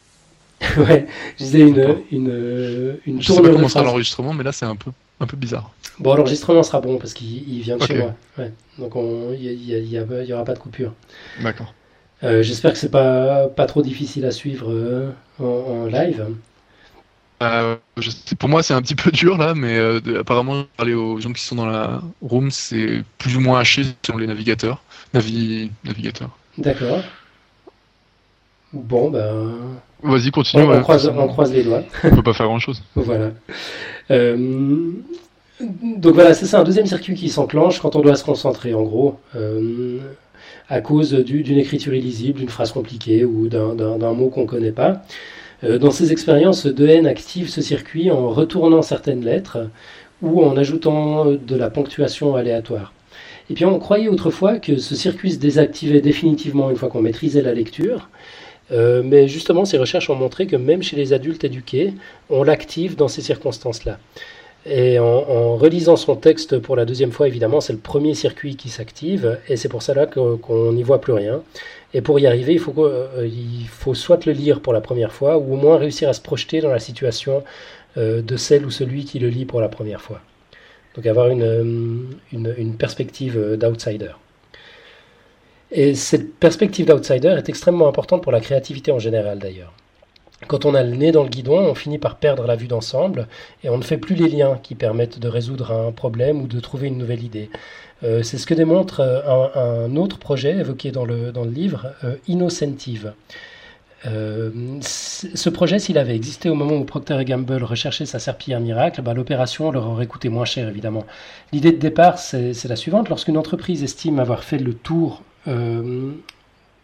Ouais, je disais une, une, une Je sais pas comment sera l'enregistrement, mais là, c'est un peu, un peu bizarre. Bon, l'enregistrement sera bon parce qu'il vient de chez moi. Ouais. Donc, il n'y aura pas de coupure. D'accord. Euh, j'espère que c'est pas, pas trop difficile à suivre euh, en, live. Euh, pour moi, c'est un petit peu dur là, mais apparemment, parler aux gens qui sont dans la room, c'est plus ou moins haché selon les navigateurs. Navi... navigateurs. D'accord. Bon, ben. Vas-y, continue. On, croise, on, croise, les doigts. on peut pas faire grand chose. voilà. donc voilà, c'est ça, un deuxième circuit qui s'enclenche quand on doit se concentrer, en gros à cause d'une écriture illisible, d'une phrase compliquée ou d'un mot qu'on ne connaît pas. Euh, dans ces expériences, Dehaene active ce circuit en retournant certaines lettres ou en ajoutant de la ponctuation aléatoire. Et puis on croyait autrefois que ce circuit se désactivait définitivement une fois qu'on maîtrisait la lecture, euh, mais justement ces recherches ont montré que même chez les adultes éduqués, on l'active dans ces circonstances-là. Et en, relisant son texte pour la deuxième fois, évidemment, c'est le premier circuit qui s'active, et c'est pour cela qu'on n'y voit plus rien. Et pour y arriver, il faut, euh, il faut soit le lire pour la première fois, ou au moins réussir à se projeter dans la situation euh, de celle ou celui qui le lit pour la première fois. Donc avoir une, euh, une perspective d'outsider. Et cette perspective d'outsider est extrêmement importante pour la créativité en général d'ailleurs. Quand on a le nez dans le guidon, on finit par perdre la vue d'ensemble et on ne fait plus les liens qui permettent de résoudre un problème ou de trouver une nouvelle idée. Euh, c'est ce que démontre euh, un, autre projet évoqué dans le, dans le livre, euh, Innocentive. ce projet, s'il avait existé au moment où Procter Gamble recherchait sa serpillière miracle, bah, l'opération leur aurait coûté moins cher, évidemment. L'idée de départ, c'est la suivante. Lorsqu'une entreprise estime avoir fait le tour de,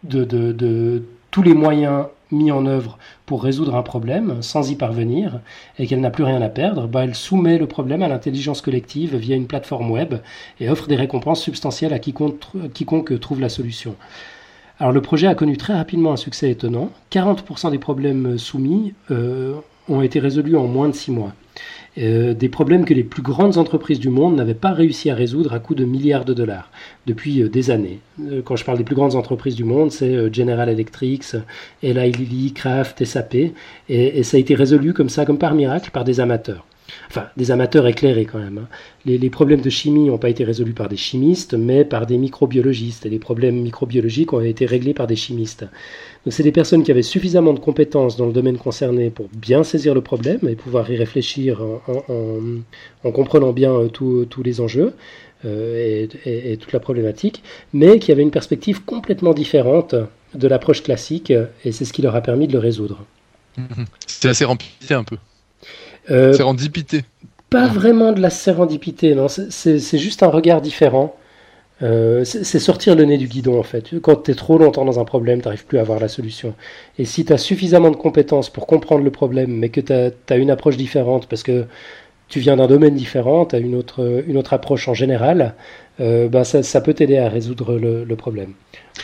de, de tous les moyens mis en œuvre pour résoudre un problème sans y parvenir et qu'elle n'a plus rien à perdre, bah, elle soumet le problème à l'intelligence collective via une plateforme web et offre des récompenses substantielles à quiconque, trouve la solution. Alors le projet a connu très rapidement un succès étonnant. 40% des problèmes soumis euh, ont été résolus en moins de 6 mois. Euh, des problèmes que les plus grandes entreprises du monde n'avaient pas réussi à résoudre à coût de milliards de dollars depuis euh, des années. Euh, quand je parle des plus grandes entreprises du monde, c'est General Electric, Eli Lilly, Kraft, SAP, et, ça a été résolu comme ça, comme par miracle, par des amateurs. Enfin, des amateurs éclairés quand même. Hein. Les, problèmes de chimie n'ont pas été résolus par des chimistes, mais par des microbiologistes. Et les problèmes microbiologiques ont été réglés par des chimistes. Donc c'est des personnes qui avaient suffisamment de compétences dans le domaine concerné pour bien saisir le problème et pouvoir y réfléchir en, comprenant bien euh, tous les enjeux euh, et, toute la problématique, mais qui avaient une perspective complètement différente de l'approche classique et c'est ce qui leur a permis de le résoudre. C'est assez sérendipité un peu. Euh, sérendipité. Pas vraiment de la sérendipité, non. C'est juste un regard différent. Euh, c'est sortir le nez du guidon en fait. Quand tu es trop longtemps dans un problème, tu n'arrives plus à avoir la solution. Et si tu as suffisamment de compétences pour comprendre le problème, mais que tu as, une approche différente parce que tu viens d'un domaine différent, tu as une autre, une autre approche en général, euh, bah, ça, peut t'aider à résoudre le, problème.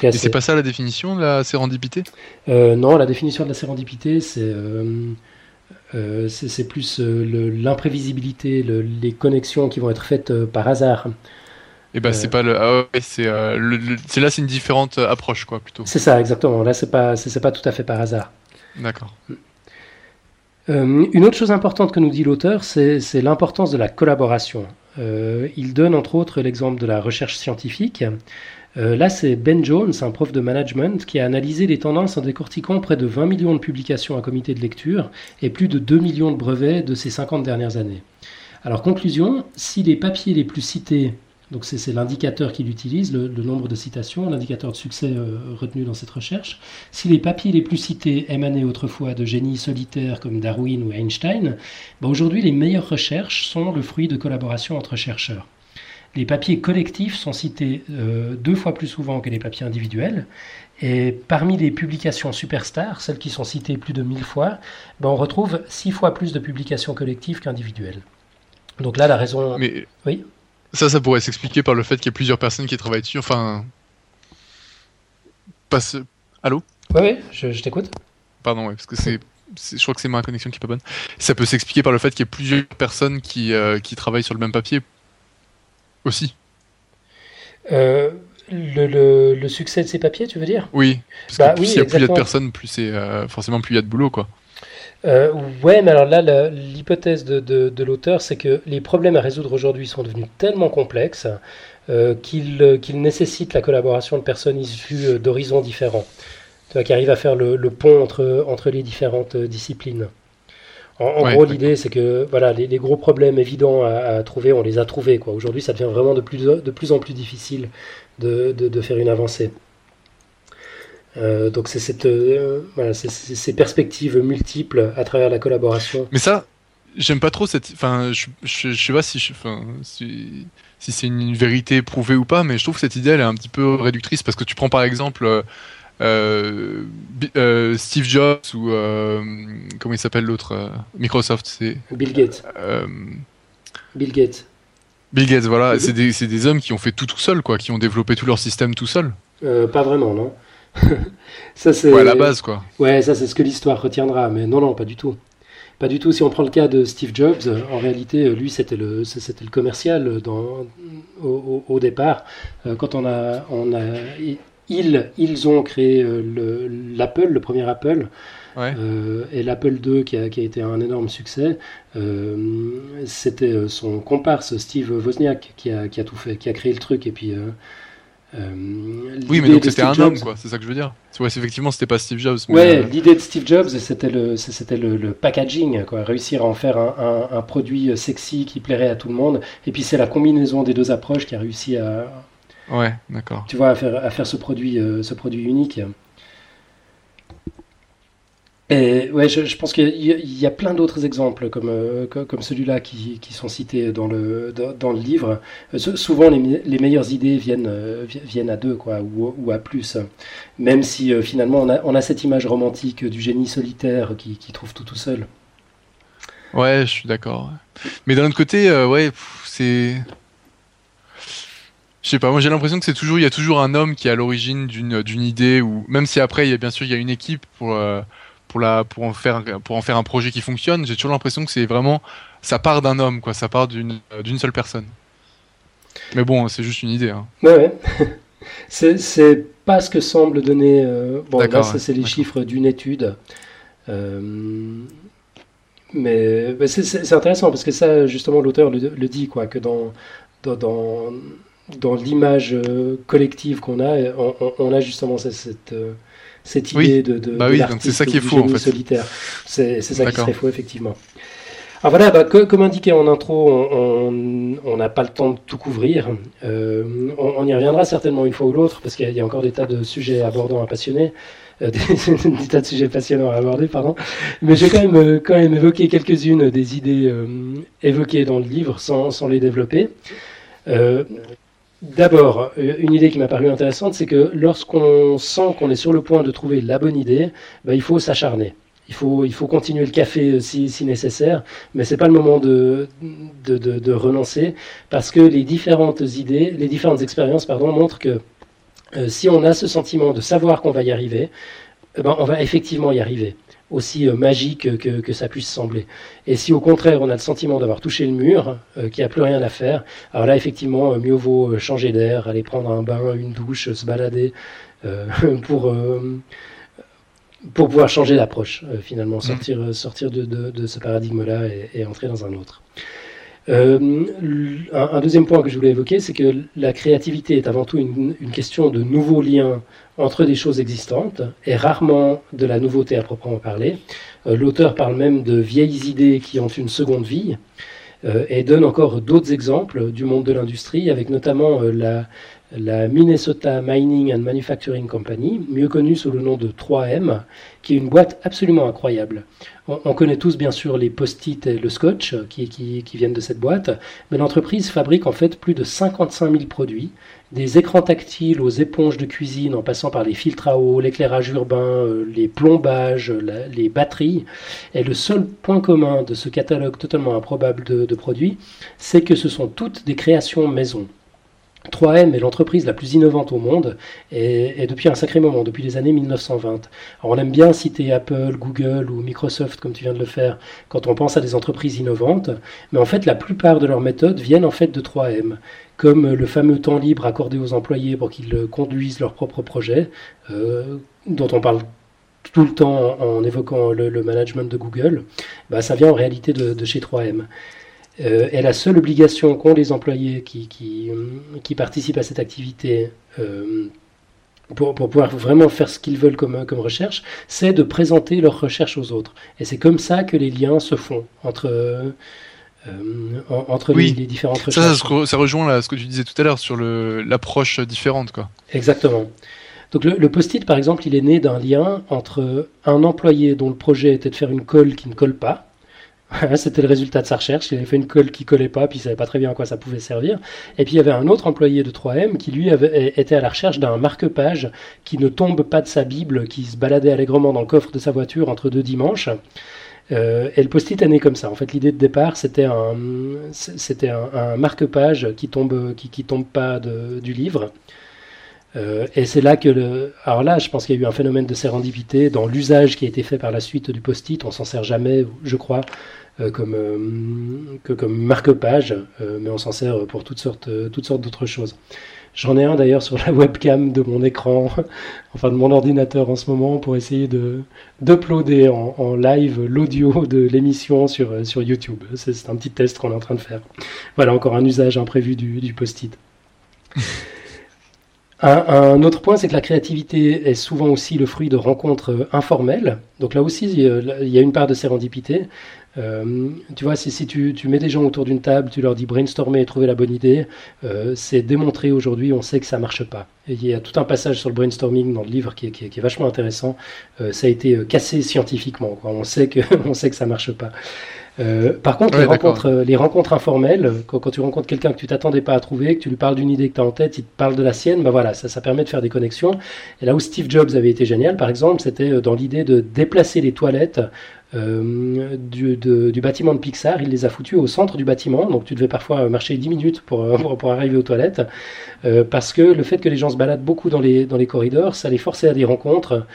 Et c'est pas ça la définition de la sérendipité? Euh, Non, la définition de la sérendipité, c'est euh, c'est plus l'imprévisibilité, les connexions qui vont être faites par hasard. Et eh ben c'est pas le, ah c'est là c'est une différente approche quoi plutôt. C'est ça exactement. Là c'est pas c'est pas tout à fait par hasard. D'accord. une autre chose importante que nous dit l'auteur, c'est l'importance de la collaboration. Euh, il donne entre autres l'exemple de la recherche scientifique. Euh, là, c'est Ben Jones, un prof de management, qui a analysé les tendances en décortiquant près de 20 millions de publications à comité de lecture et plus de 2 millions de brevets de ces 50 dernières années. Alors, conclusion, si les papiers les plus cités donc c'est l'indicateur qu'il utilise, le, nombre de citations, l'indicateur de succès euh, retenu dans cette recherche. Si les papiers les plus cités émanaient autrefois de génies solitaires comme Darwin ou Einstein, ben aujourd'hui les meilleures recherches sont le fruit de collaborations entre chercheurs. Les papiers collectifs sont cités euh, deux fois plus souvent que les papiers individuels. Et parmi les publications superstars, celles qui sont citées plus de 1000 fois, ben on retrouve six fois plus de publications collectives qu'individuelles. Donc là, la raison. Mais... Oui ça, ça pourrait s'expliquer par le fait qu'il y ait plusieurs personnes qui travaillent dessus. Enfin. Passe. Allô? Oui, oui, je, t'écoute. Pardon, parce que c'est. Je crois que c'est ma connexion qui est pas bonne. Ça peut s'expliquer par le fait qu'il y ait plusieurs personnes qui, euh, qui travaillent sur le même papier aussi. Euh, le, le, succès de ces papiers, tu veux dire? Oui. Parce que bah plus il y a de personnes, plus c'est euh, forcément plus il y a de boulot, quoi. Euh, ouais, mais alors là, l'hypothèse de, de, l'auteur, c'est que les problèmes à résoudre aujourd'hui sont devenus tellement complexes euh, qu'ils nécessitent la collaboration de personnes issues d'horizons différents, qui arrivent à faire le, pont entre, entre les différentes disciplines. En, gros, l'idée, c'est que voilà, les, gros problèmes évidents à, trouver, on les a trouvés. Aujourd'hui, ça devient vraiment de plus, de plus en plus difficile de, de faire une avancée. Euh, donc c'est cette, euh, voilà, ces perspectives multiples à travers la collaboration. Mais ça, j'aime pas trop cette. Enfin, je, je, sais pas si, je, enfin, si, si c'est une vérité prouvée ou pas, mais je trouve que cette idée elle est un petit peu réductrice parce que tu prends par exemple euh, Steve Jobs ou comment il s'appelle l'autre Microsoft, c'est Bill Gates. Bill Gates. Bill Gates, voilà, c'est des, des, hommes qui ont fait tout tout seul, quoi, qui ont développé tout leur système tout seul. pas vraiment, non. ça c'est ouais, la base quoi. Ouais, ça c'est ce que l'histoire retiendra, mais non non, pas du tout. Pas du tout. Si on prend le cas de Steve Jobs, en réalité, lui c'était le c'était le commercial dans, au, départ. Euh, quand on a on a ils ils ont créé euh, l'Apple, le, premier Apple. Euh, et l'Apple II qui a, qui a, été un énorme succès, c'était son comparse Steve Wozniak qui a, qui a, tout fait, qui a créé le truc. Et puis euh, oui, mais donc c'était un homme, quoi. C'est ça que je veux dire. Ouais, effectivement, c'était pas Steve Jobs. Ouais, euh, l'idée de Steve Jobs, c'était le, c'était le, packaging, quoi. Réussir à en faire un, un, produit sexy qui plairait à tout le monde. Et puis c'est la combinaison des deux approches qui a réussi à. Ouais, d'accord. Tu vois, à faire, à faire ce produit, euh, ce produit unique. Et ouais, je, pense qu'il y, a plein d'autres exemples comme, euh, comme celui-là qui, qui, sont cités dans le, dans, le livre. Euh, souvent, les, les, meilleures idées viennent, viennent à deux quoi, ou, ou à plus. Même si finalement, on a, on a, cette image romantique du génie solitaire qui, qui trouve tout tout seul. Ouais, je suis d'accord. Mais d'un autre côté, ouais, c'est. Je sais pas, moi j'ai l'impression que c'est toujours, il y a toujours un homme qui est à l'origine d'une idée, ou même si après, il y a bien sûr, il y a une équipe pour pour la pour en faire pour en faire un projet qui fonctionne, j'ai toujours l'impression que c'est vraiment ça part d'un homme quoi, ça part d'une d'une seule personne. Mais bon, c'est juste une idée. Hein. Ouais, c'est pas ce que semble donner. Euh, bon, là, ça c'est les chiffres d'une étude. Euh, mais, c'est intéressant parce que ça, justement, l'auteur le, dit quoi, que dans dans, dans, l'image euh, collective qu'on a, on, a justement cette, cette idée de, de, bah oui, c'est ça qui est faux en fait. solitaire. C'est ça qui serait faux effectivement. Alors voilà, bah, comme indiqué en intro, on n'a pas le temps de tout couvrir. Euh, on, y reviendra certainement une fois ou l'autre, parce qu'il y, a encore des tas de sujets abordants à passionner, euh, des, tas de sujets passionnants à aborder, pardon. Mais j'ai quand même, euh, quand même évoqué quelques-unes des idées évoquées dans le livre sans, sans les développer. D'abord, euh, une idée qui m'a paru intéressante, c'est que lorsqu'on sent qu'on est sur le point de trouver la bonne idée, ben, il faut s'acharner. il faut, il faut continuer le café si, si nécessaire, mais c'est pas le moment de, de, renoncer parce que les différentes idées, les différentes expériences, montrent que si on a ce sentiment de savoir qu'on va y arriver, eh ben, on va effectivement y arriver aussi euh, magique que, ça puisse sembler. Et si au contraire on a le sentiment d'avoir touché le mur, euh, qu'il n'y a plus rien à faire, alors là effectivement euh, mieux vaut changer d'air, aller prendre un bain, une douche, se balader pour, pour pouvoir changer d'approche finalement, mmh. sortir, sortir de, ce paradigme-là et, entrer dans un autre. Un, deuxième point que je voulais évoquer, c'est que la créativité est avant tout une, question de nouveaux liens entre des choses existantes et rarement de la nouveauté à proprement parler. Euh, l'auteur parle même de vieilles idées qui ont une seconde vie euh, et donne encore d'autres exemples du monde de l'industrie, avec notamment euh, la, la Minnesota Mining and Manufacturing Company, mieux connue sous le nom de 3M, qui est une boîte absolument incroyable. On, connaît tous bien sûr les post-it et le scotch qui, qui, qui viennent de cette boîte, mais l'entreprise fabrique en fait plus de 55 000 produits, des écrans tactiles aux éponges de cuisine en passant par les filtres à eau, l'éclairage urbain, euh, les plombages, les batteries. Et le seul point commun de ce catalogue totalement improbable de produits, c'est que ce sont toutes des créations maison. 3M est l'entreprise la plus innovante au monde et, depuis un sacré moment, depuis les années 1920. Alors on aime bien citer Apple, Google ou Microsoft comme tu viens de le faire quand on pense à des entreprises innovantes, mais en fait la plupart de leurs méthodes viennent en fait de 3M, comme le fameux temps libre accordé aux employés pour qu'ils conduisent leurs propres projets, euh, dont on parle tout le temps en, évoquant le, management de Google, bah, ça vient en réalité de, de chez 3M. Euh, et la seule obligation qu'ont les employés qui, qui, qui, participent à cette activité euh, pour, pour, pouvoir vraiment faire ce qu'ils veulent comme, comme recherche, c'est de présenter leurs recherches aux autres. Et c'est comme ça que les liens se font entre, euh, entre les, différentes recherches. Ça, ça, rejoint ce que tu disais tout à l'heure sur l'approche différente. Quoi. Exactement. Donc le, le post-it, par exemple, il est né d'un lien entre un employé dont le projet était de faire une colle qui ne colle pas, C'était le résultat de sa recherche. Il avait fait une colle qui collait pas, puis il savait pas très bien à quoi ça pouvait servir. Et puis il y avait un autre employé de 3M qui lui avait, était à la recherche d'un marque-page qui ne tombe pas de sa Bible, qui se baladait allègrement dans le coffre de sa voiture entre deux dimanches. Euh, et le post-it est comme ça. En fait, l'idée de départ, c'était un, c'était un, marque-page qui tombe, qui, qui tombe pas du livre. Euh, et c'est là que le. Alors là, je pense qu'il y a eu un phénomène de sérendipité dans l'usage qui a été fait par la suite du post-it. On s'en sert jamais, je crois, comme, euh, que comme marque-page, euh, mais on s'en sert pour toutes sortes, toutes sortes d'autres choses. J'en ai un d'ailleurs sur la webcam de mon écran, enfin de mon ordinateur en ce moment, pour essayer de d'uploader en, en, live l'audio de l'émission sur, sur YouTube. C'est un petit test qu'on est en train de faire. Voilà encore un usage imprévu du, du post-it. Un, autre point, c'est que la créativité est souvent aussi le fruit de rencontres informelles. Donc là aussi, il y a une part de sérendipité. Euh, tu vois, si, tu, mets des gens autour d'une table, tu leur dis brainstormer et trouver la bonne idée, euh, c'est démontré aujourd'hui, on sait que ça marche pas. Il y a tout un passage sur le brainstorming dans le livre qui est, vachement intéressant. Euh, ça a été euh, cassé scientifiquement. Quoi. On sait que on sait que ça marche pas. Euh, par contre, les, rencontres, les rencontres informelles, quand, quand tu rencontres quelqu'un que tu t'attendais pas à trouver, que tu lui parles d'une idée que tu as en tête, il te parle de la sienne, bah voilà, ça, ça permet de faire des connexions. Et là où Steve Jobs avait été génial, par exemple, c'était dans l'idée de déplacer les toilettes euh, du, du, bâtiment de Pixar, il les a foutus au centre du bâtiment, donc tu devais parfois marcher 10 minutes pour, pour, arriver aux toilettes, euh, parce que le fait que les gens se baladent beaucoup dans les, dans les corridors, ça les forçait à des rencontres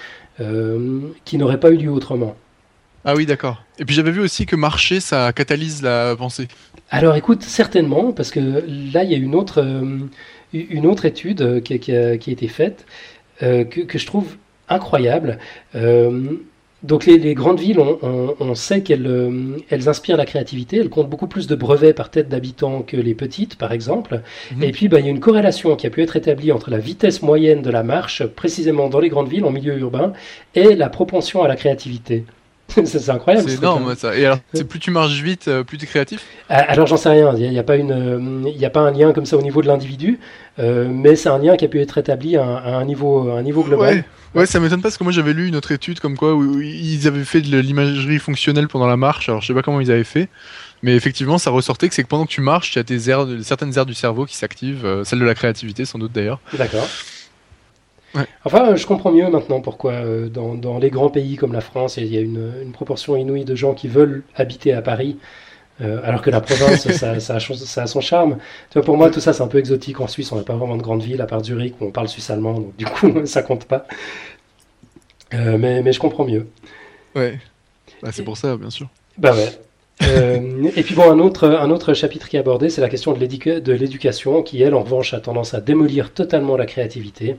euh, qui n'auraient pas eu lieu autrement. Ah oui, d'accord. Et puis j'avais vu aussi que marcher, ça catalyse la pensée. Alors écoute, certainement, parce que là, il y a une autre, une autre étude qui, qui, a, qui a été faite que, que, je trouve incroyable. Donc les, grandes villes, on, sait qu'elles euh, elles inspirent la créativité, elles comptent beaucoup plus de brevets par tête d'habitant que les petites, par exemple. Mhm. Et puis bah, il y a une corrélation qui a pu être établie entre la vitesse moyenne de la marche, précisément dans les grandes villes, en milieu urbain, et la propension à la créativité. c'est incroyable. C'est énorme ça. Et alors, plus tu marches vite, euh, plus tu es créatif ah, Alors j'en sais rien. Il n'y a, pas une, il a pas un lien comme ça au niveau de l'individu, euh, mais c'est un lien qui a pu être établi à un, niveau, un niveau global. Ouais, ça m'étonne pas parce que moi j'avais lu une autre étude comme quoi où ils avaient fait de l'imagerie fonctionnelle pendant la marche. Alors je sais pas comment ils avaient fait, mais effectivement ça ressortait que c'est que pendant que tu marches, il y a des aires, certaines aires du cerveau qui s'activent, euh, celle de la créativité sans doute d'ailleurs. D'accord. Enfin, je comprends mieux maintenant pourquoi euh, dans, les grands pays comme la France, il y a une, proportion inouïe de gens qui veulent habiter à Paris, euh, alors que la province, ça, a, son charme. Tu vois, pour moi, tout ça, c'est un peu exotique. En Suisse, on n'a pas vraiment de grande ville, à part Zurich, où on parle suisse-allemand, donc du coup, ça compte pas. Euh, mais, mais, je comprends mieux. Ouais, bah, c'est pour ça, bien sûr. Bah ouais. et puis bon, un autre, un autre chapitre qui est abordé, c'est la question de l'éducation, qui elle, en revanche, a tendance à démolir totalement la créativité.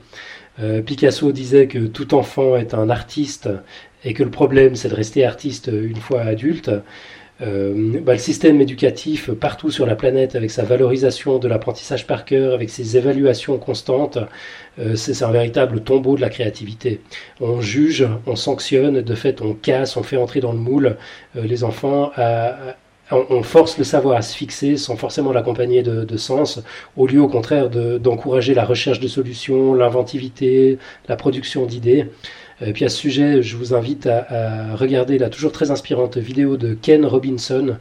Euh, Picasso disait que tout enfant est un artiste et que le problème c'est de rester artiste une fois adulte. Euh, bah, le système éducatif partout sur la planète, avec sa valorisation de l'apprentissage par cœur, avec ses évaluations constantes, euh, c'est un véritable tombeau de la créativité. On juge, on sanctionne, de fait on casse, on fait entrer dans le moule les enfants on, force le savoir à se fixer sans forcément l'accompagner de, sens, au lieu au contraire d'encourager la recherche de solutions, l'inventivité, la production d'idées. Et puis à ce sujet, je vous invite à, regarder la toujours très inspirante vidéo de Ken Robinson.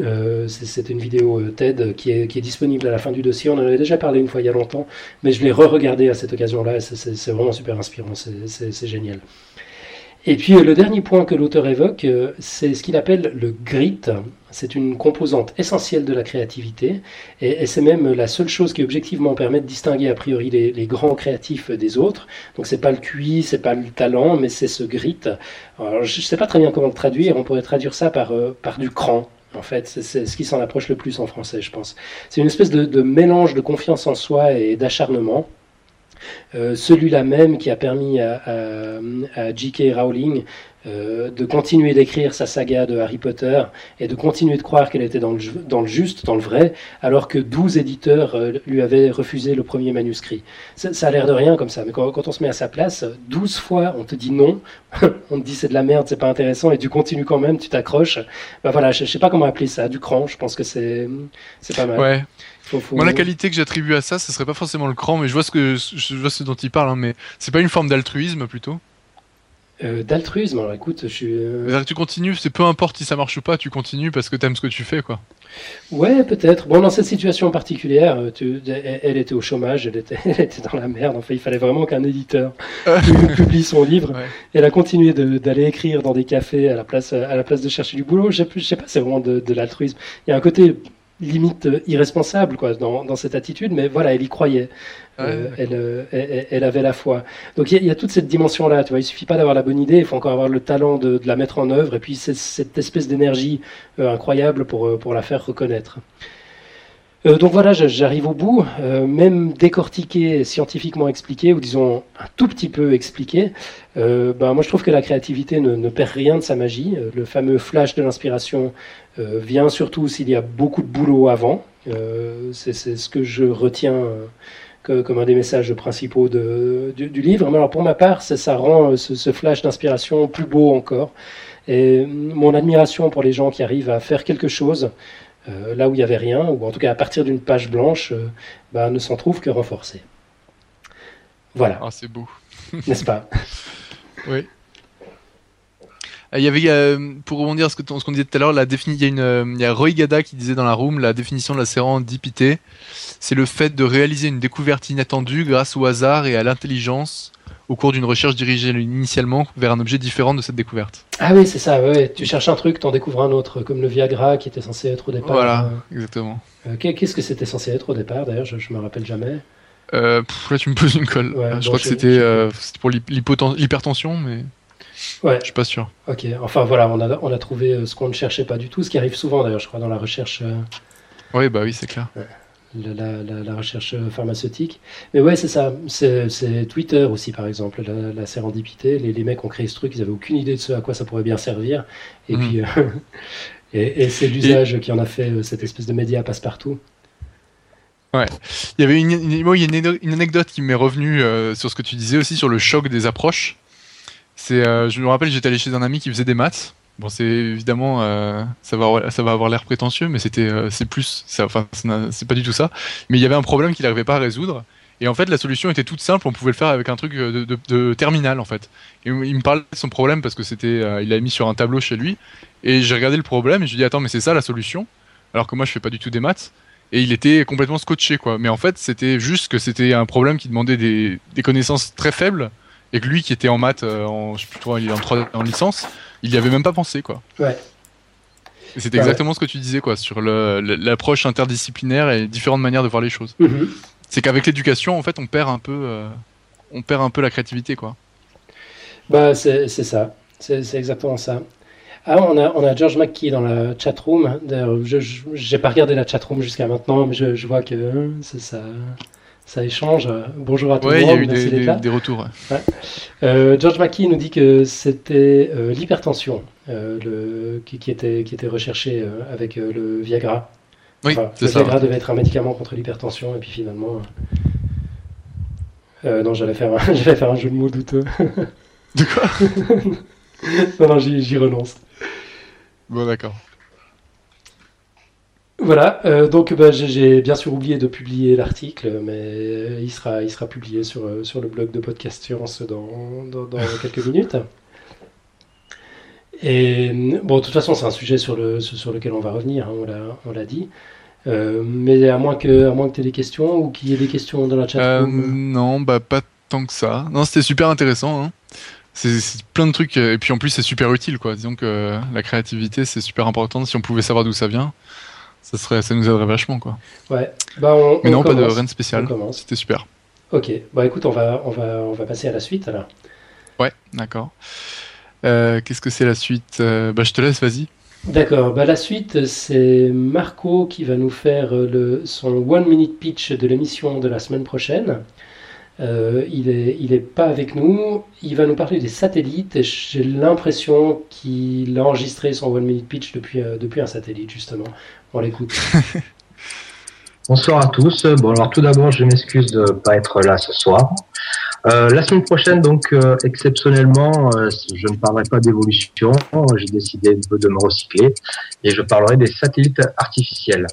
Euh, c'est une vidéo euh, TED qui est, disponible à la fin du dossier. On en avait déjà parlé une fois il y a longtemps, mais je l'ai re-regardé à cette occasion-là. C'est vraiment super inspirant, c'est génial. Et puis euh, le dernier point que l'auteur évoque, euh, c'est ce qu'il appelle le grit. C'est une composante essentielle de la créativité et, c'est même la seule chose qui objectivement permet de distinguer a priori les, grands créatifs des autres. Donc c'est pas le QI, c'est pas le talent, mais c'est ce grit. Alors, je sais pas très bien comment le traduire. On pourrait traduire ça par, euh, par du cran. En fait, c'est ce qui s'en approche le plus en français, je pense. C'est une espèce de mélange de confiance en soi et d'acharnement. Euh, celui-là même qui a permis à, J.K. Rowling euh, de continuer d'écrire sa saga de Harry Potter et de continuer de croire qu'elle était dans le, juste, dans le vrai, alors que 12 éditeurs euh, lui avaient refusé le premier manuscrit. Ça, a l'air de rien comme ça, mais quand, on se met à sa place, 12 fois on te dit non, on te dit c'est de la merde, c'est pas intéressant, et tu continues quand même, tu t'accroches. Ben voilà, je, je, sais pas comment appeler ça, du cran, je pense que c'est pas mal. Moi, la qualité que j'attribue à ça, ce serait pas forcément le cran, mais je vois ce que je vois ce dont il parle, hein, mais c'est pas une forme d'altruisme plutôt? Euh, d'altruisme, alors écoute, je suis. Euh, tu continues, c'est peu importe si ça marche ou pas, tu continues parce que t'aimes ce que tu fais, quoi. Ouais, peut-être. Bon, dans cette situation particulière, euh, tu, elle, était au chômage, elle était, elle était dans la merde. Enfin, il fallait vraiment qu'un éditeur publie son livre. Elle a continué d'aller écrire dans des cafés à la place, à la place de chercher du boulot. Je, je sais pas, c'est vraiment de, de l'altruisme. Il y a un côté limite euh, irresponsable quoi, dans, dans, cette attitude, mais voilà, elle y croyait. Euh, euh, elle, elle, avait la foi. Donc il y, a toute cette dimension-là, tu vois, il suffit pas d'avoir la bonne idée, il faut encore avoir le talent de, de la mettre en œuvre, et puis cette espèce d'énergie incroyable pour, pour la faire reconnaître. Euh, donc voilà, j'arrive au bout. Euh, même décortiqué, scientifiquement expliqué, ou disons un tout petit peu expliqué, euh, ben moi je trouve que la créativité ne, perd rien de sa magie. Le fameux flash de l'inspiration vient surtout s'il y a beaucoup de boulot avant. C'est ce que je retiens comme un des messages principaux du, livre. Mais alors pour ma part, ça, rend ce, ce flash d'inspiration plus beau encore. Et mon admiration pour les gens qui arrivent à faire quelque chose euh, là où il n'y avait rien, ou en tout cas à partir d'une page blanche, euh, bah, ne s'en trouve que renforcé. Voilà. Ah, c'est beau. N'est-ce pas? Oui. Euh, il y avait, pour rebondir sur ce qu'on disait tout à l'heure, il y a une, il y a Roy Gada qui disait dans la room la définition de la sérendipité, c'est le fait de réaliser une découverte inattendue grâce au hasard et à l'intelligence au cours d'une recherche dirigée initialement vers un objet différent de cette découverte. Ah oui, c'est ça, ouais. tu cherches un truc, t'en découvres un autre, comme le Viagra qui était censé être au départ. Voilà, euh, exactement. Euh, qu'est-ce que c'était censé être au départ d'ailleurs je, je me rappelle jamais. Euh, là, tu me poses une colle. je crois que c'était pour l'hypertension, mais. Ouais. Je suis pas sûr. Ok, enfin voilà, on a, on a trouvé ce qu'on ne cherchait pas du tout, ce qui arrive souvent d'ailleurs, je crois, dans la recherche. Oui, bah oui, c'est clair la, recherche pharmaceutique. Mais ouais, c'est ça. C'est Twitter aussi, par exemple, la, la sérendipité. Les, les, mecs ont créé ce truc, ils n'avaient aucune idée de ce à quoi ça pourrait bien servir. Et mhm. puis, euh, et, c'est l'usage qui en a fait euh, cette espèce de média passe-partout. Ouais. Il y avait une, une, anecdote qui m'est revenue euh, sur ce que tu disais aussi sur le choc des approches. C'est, je me rappelle, j'étais allé chez un ami qui faisait des maths Bon, c'est évidemment, euh, ça va, ça va avoir l'air prétentieux, mais c'était, euh, c'est plus, enfin, c'est pas du tout ça. Mais il y avait un problème qu'il n'arrivait pas à résoudre. Et en fait, la solution était toute simple. On pouvait le faire avec un truc de, de, terminal, en fait. Et il me parlait de son problème parce que c'était, euh, il l'a mis sur un tableau chez lui. Et j'ai regardé le problème et je lui ai dit attends, mais c'est ça la solution? Alors que moi, je fais pas du tout des maths. et il était complètement scotché quoi. Mais en fait, c'était juste que c'était un problème qui demandait des, connaissances très faibles et que lui qui était en maths, euh, en, je sais plus trop, il est en, 3, en licence, il y avait même pas pensé quoi. Ouais. C'est exactement ce que tu disais quoi sur l'approche interdisciplinaire et différentes manières de voir les choses. Mhm. C'est qu'avec l'éducation, en fait, on perd un peu, euh, on perd un peu la créativité quoi. Bah c'est ça, c'est exactement ça. Ah, on a, on a George McKee dans la chatroom. Je n'ai pas regardé la chatroom jusqu'à maintenant, mais je, je vois que hein, ça, ça échange. Bonjour à tous. Il y a eu des, des, retours. Euh, George McKee nous dit que c'était euh, l'hypertension euh, qui, qui, était, qui était recherchée avec le Viagra. Oui, le Viagra devait être un médicament contre l'hypertension, et puis finalement. non, j'allais faire, un, faire un jeu de mots douteux. De quoi? Non, non, j'y renonce. Bon, d'accord. Voilà, euh, donc bah, j'ai bien sûr oublié de publier l'article, mais euh, il, sera, il sera publié sur, euh, sur le blog de Podcast Science dans, dans, quelques minutes. Et bon, de toute façon, c'est un sujet sur, le, sur lequel on va revenir, hein, on l'a dit. mais à moins que, à moins que tu aies des questions ou qu'il y ait des questions dans la chat. non, bah pas tant que ça. Non, c'était super intéressant. Hein c'est plein de trucs et puis en plus c'est super utile quoi disons que la créativité c'est super important si on pouvait savoir d'où ça vient ça serait ça nous aiderait vachement quoi. Ouais. Bah on, mais non pas de rien de spécial c'était super. Ok. Bah écoute on va on va on va passer à la suite alors. Ouais d'accord. Euh, qu'est-ce que c'est la suite? Euh, bah je te laisse vas-y. D'accord, bah la suite c'est Marco qui va nous faire le, son one minute pitch de l'émission de la semaine prochaine. Euh, il n'est il est pas avec nous. Il va nous parler des satellites. Et j'ai l'impression qu'il a enregistré son One Minute Pitch depuis, euh, depuis un satellite, justement. Bonsoir à tous. Bon, alors tout d'abord, je m'excuse de ne pas être là ce soir. Euh, la semaine prochaine, donc, exceptionnellement, je ne parlerai pas d'évolution. J'ai décidé un peu de me recycler et je parlerai des satellites artificiels.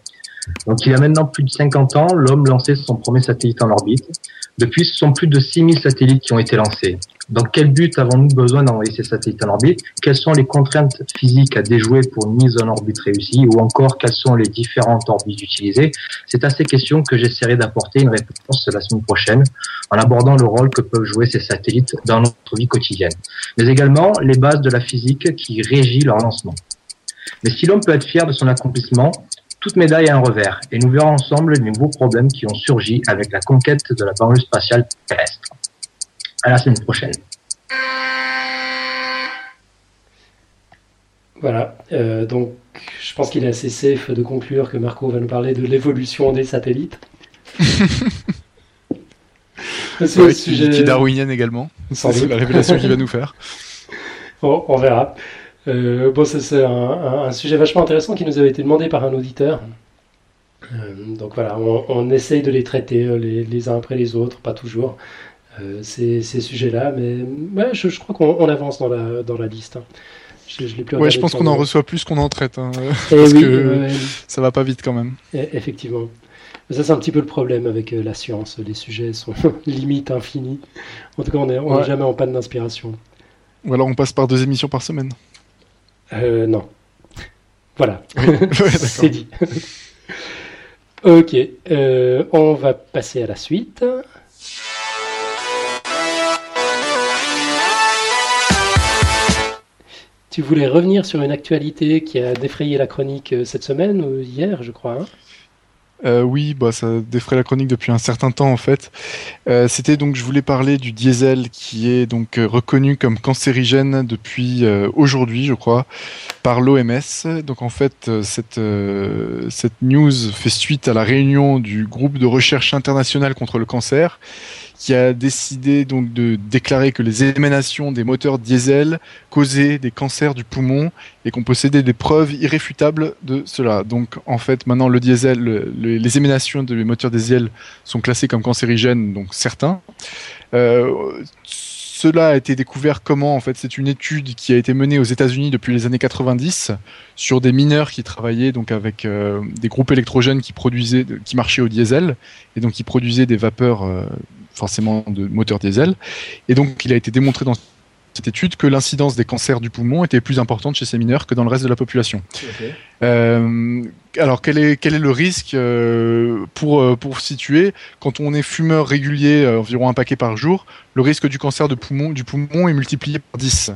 Donc, il y a maintenant plus de 50 ans, l'homme lançait son premier satellite en orbite. Depuis, ce sont plus de 6000 satellites qui ont été lancés. Dans quel but avons-nous besoin d'envoyer ces satellites en orbite? Quelles sont les contraintes physiques à déjouer pour une mise en orbite réussie? Ou encore, quelles sont les différentes orbites utilisées? C'est à ces questions que j'essaierai d'apporter une réponse la semaine prochaine en abordant le rôle que peuvent jouer ces satellites dans notre vie quotidienne, mais également les bases de la physique qui régit leur lancement. Mais si l'homme peut être fier de son accomplissement, toute médaille a un revers, et nous verrons ensemble les nouveaux problèmes qui ont surgi avec la conquête de la banlieue spatiale terrestre. À la semaine prochaine. Voilà, euh, donc je pense qu'il est assez safe de conclure que Marco va nous parler de l'évolution des satellites. c'est ouais, sujet qui, darwinienne également. C'est la révélation qu'il va nous faire. Bon, on verra. Euh, bon, c'est un, sujet vachement intéressant qui nous avait été demandé par un auditeur. Euh, donc voilà, on, essaye de les traiter les, uns après les autres, pas toujours, ces, sujets-là, mais je, crois qu'on avance dans la, dans la liste. Hein. Je, je, ouais, je pense qu'on en reçoit plus qu'on en traite. Hein, eh parce que ça va pas vite quand même. Eh, effectivement. Ça, c'est un petit peu le problème avec la science. Les sujets sont limite infinis. En tout cas, on n'est jamais en panne d'inspiration. Ou alors on passe par deux émissions par semaine. Euh, non. Voilà. C'est dit. ok. Euh, on va passer à la suite. Tu voulais revenir sur une actualité qui a défrayé la chronique euh, cette semaine ou hier, je crois. Hein euh, oui, bah, ça défrait la chronique depuis un certain temps en fait. Euh, C'était donc, je voulais parler du diesel qui est donc reconnu comme cancérigène depuis aujourd'hui, je crois, par l'OMS. Donc en fait, cette, cette news fait suite à la réunion du groupe de recherche international contre le cancer qui a décidé donc de déclarer que les émanations des moteurs diesel causaient des cancers du poumon et qu'on possédait des preuves irréfutables de cela. Donc en fait maintenant le diesel, les émanations des moteurs diesel sont classées comme cancérigènes, donc certains. Euh, cela a été découvert comment En fait, c'est une étude qui a été menée aux États-Unis depuis les années 90 sur des mineurs qui travaillaient donc avec euh, des groupes électrogènes qui produisaient, qui marchaient au diesel et donc qui produisaient des vapeurs euh, forcément de moteur diesel. Et donc, il a été démontré dans cette étude que l'incidence des cancers du poumon était plus importante chez ces mineurs que dans le reste de la population. Euh, alors quel est quel est le risque pour pour situer quand on est fumeur régulier environ un paquet par jour le risque du cancer de poumon du poumon est multiplié par 10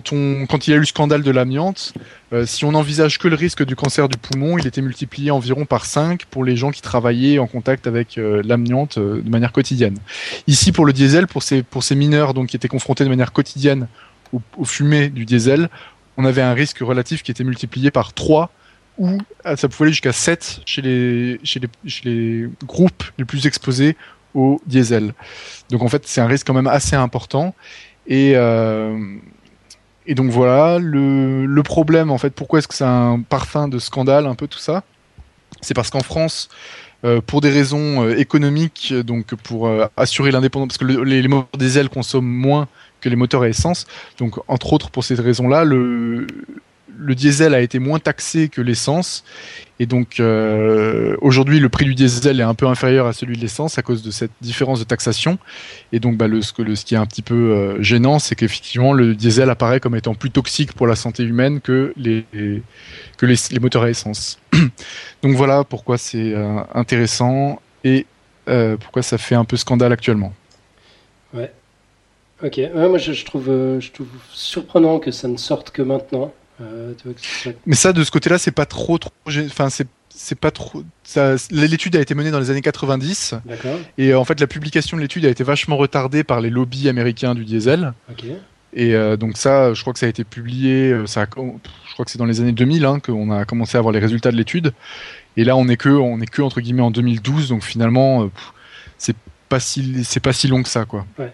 quand, il y a eu le scandale de l'amiante, euh, si on envisage que le risque du cancer du poumon, il était multiplié environ par 5 pour les gens qui travaillaient en contact avec euh, l'amiante euh, de manière quotidienne. Ici, pour le diesel, pour ces, mineurs donc, qui étaient confrontés de manière quotidienne aux, fumées du diesel, on avait un risque relatif qui était multiplié par 3 ou ça pouvait aller jusqu'à 7 chez les, groupes les plus exposés au diesel. Donc en fait, c'est un risque quand même assez important. Et, euh, et donc voilà, le, le problème en fait, pourquoi est-ce que c'est un parfum de scandale un peu tout ça? C'est parce qu'en France, euh, pour des raisons euh, économiques, donc pour euh, assurer l'indépendance, parce que le, les, les, moteurs diesel consomment moins que les moteurs à essence, donc entre autres pour ces raisons-là, le, le diesel a été moins taxé que l'essence et donc euh, aujourd'hui le prix du diesel est un peu inférieur à celui de l'essence à cause de cette différence de taxation et donc bah, ce, qui est un petit peu euh, gênant c'est qu'effectivement le diesel apparaît comme étant plus toxique pour la santé humaine que les, moteurs à essence. donc voilà pourquoi c'est euh, intéressant et pourquoi ça fait un peu scandale actuellement. Ouais. Ok, moi je trouve surprenant que ça ne sorte que maintenant. Euh, Mais ça, de ce côté-là, c'est pas trop, trop, enfin c'est c'est pas trop. L'étude a été menée dans les années 90. Et euh, en fait, la publication de l'étude a été vachement retardée par les lobbies américains du diesel. Okay. Et euh, donc ça, je crois que ça a été publié. Ça a, je crois que c'est dans les années 2000 hein, qu'on a commencé à avoir les résultats de l'étude. Et là, on est que, on est que entre guillemets en 2012. Donc finalement, c'est pas si, c'est pas si long que ça, quoi. Ouais.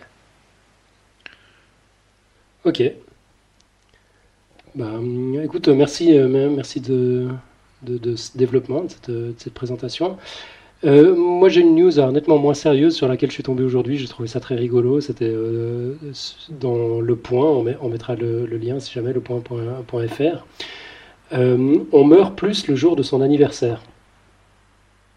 Ok. Bah, écoute, merci, euh, merci de, ce développement, de cette, présentation. Euh, moi, j'ai une news nettement moins sérieuse sur laquelle je suis tombé aujourd'hui. J'ai trouvé ça très rigolo. C'était euh, dans Le Point. On, met, on mettra le, lien si jamais, lepoint.fr. Euh, on meurt plus le jour de son anniversaire.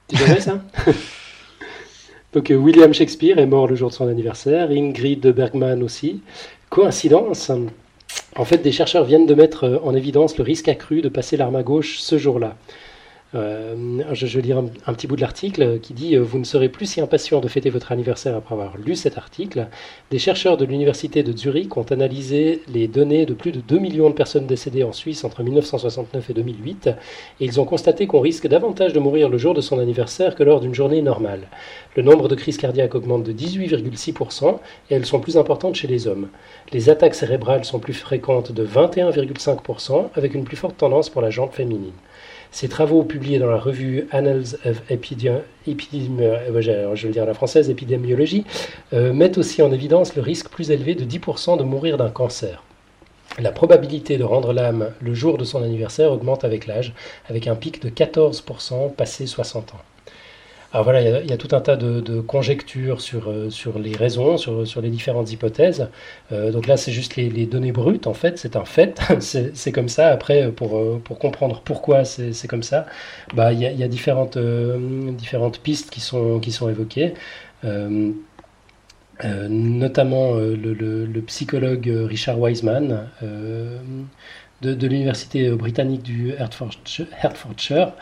Tu savais ça? Donc, euh, William Shakespeare est mort le jour de son anniversaire. Ingrid Bergman aussi. Coïncidence? En fait, des chercheurs viennent de mettre euh, en évidence le risque accru de passer l'arme à gauche ce jour-là. Euh, je, je, vais lire un, un petit bout de l'article qui dit euh, Vous ne serez plus si impatient de fêter votre anniversaire après avoir lu cet article. Des chercheurs de l'université de Zurich ont analysé les données de plus de 2 millions de personnes décédées en Suisse entre 1969 et 2008 et ils ont constaté qu'on risque davantage de mourir le jour de son anniversaire que lors d'une journée normale. Le nombre de crises cardiaques augmente de 18,6% et elles sont plus importantes chez les hommes. Les attaques cérébrales sont plus fréquentes de 21,5% avec une plus forte tendance pour la jambe féminine. Ces travaux publiés dans la revue Annals of Epidemi euh, euh, mettent aussi en évidence le risque plus élevé de 10% de mourir d'un cancer. La probabilité de rendre l'âme le jour de son anniversaire augmente avec l'âge, avec un pic de 14% passé 60 ans. Alors voilà, il y, a, tout un tas de, conjectures sur, euh, sur les raisons, sur, les différentes hypothèses. Euh, donc là, c'est juste les, données brutes, en fait, c'est un fait, c'est comme ça. Après, pour, euh, pour comprendre pourquoi c'est comme ça, bah, il, y a, y a différentes, pistes qui sont, évoquées. Notamment le, psychologue Richard Wiseman de, l'université britannique du Hertfordshire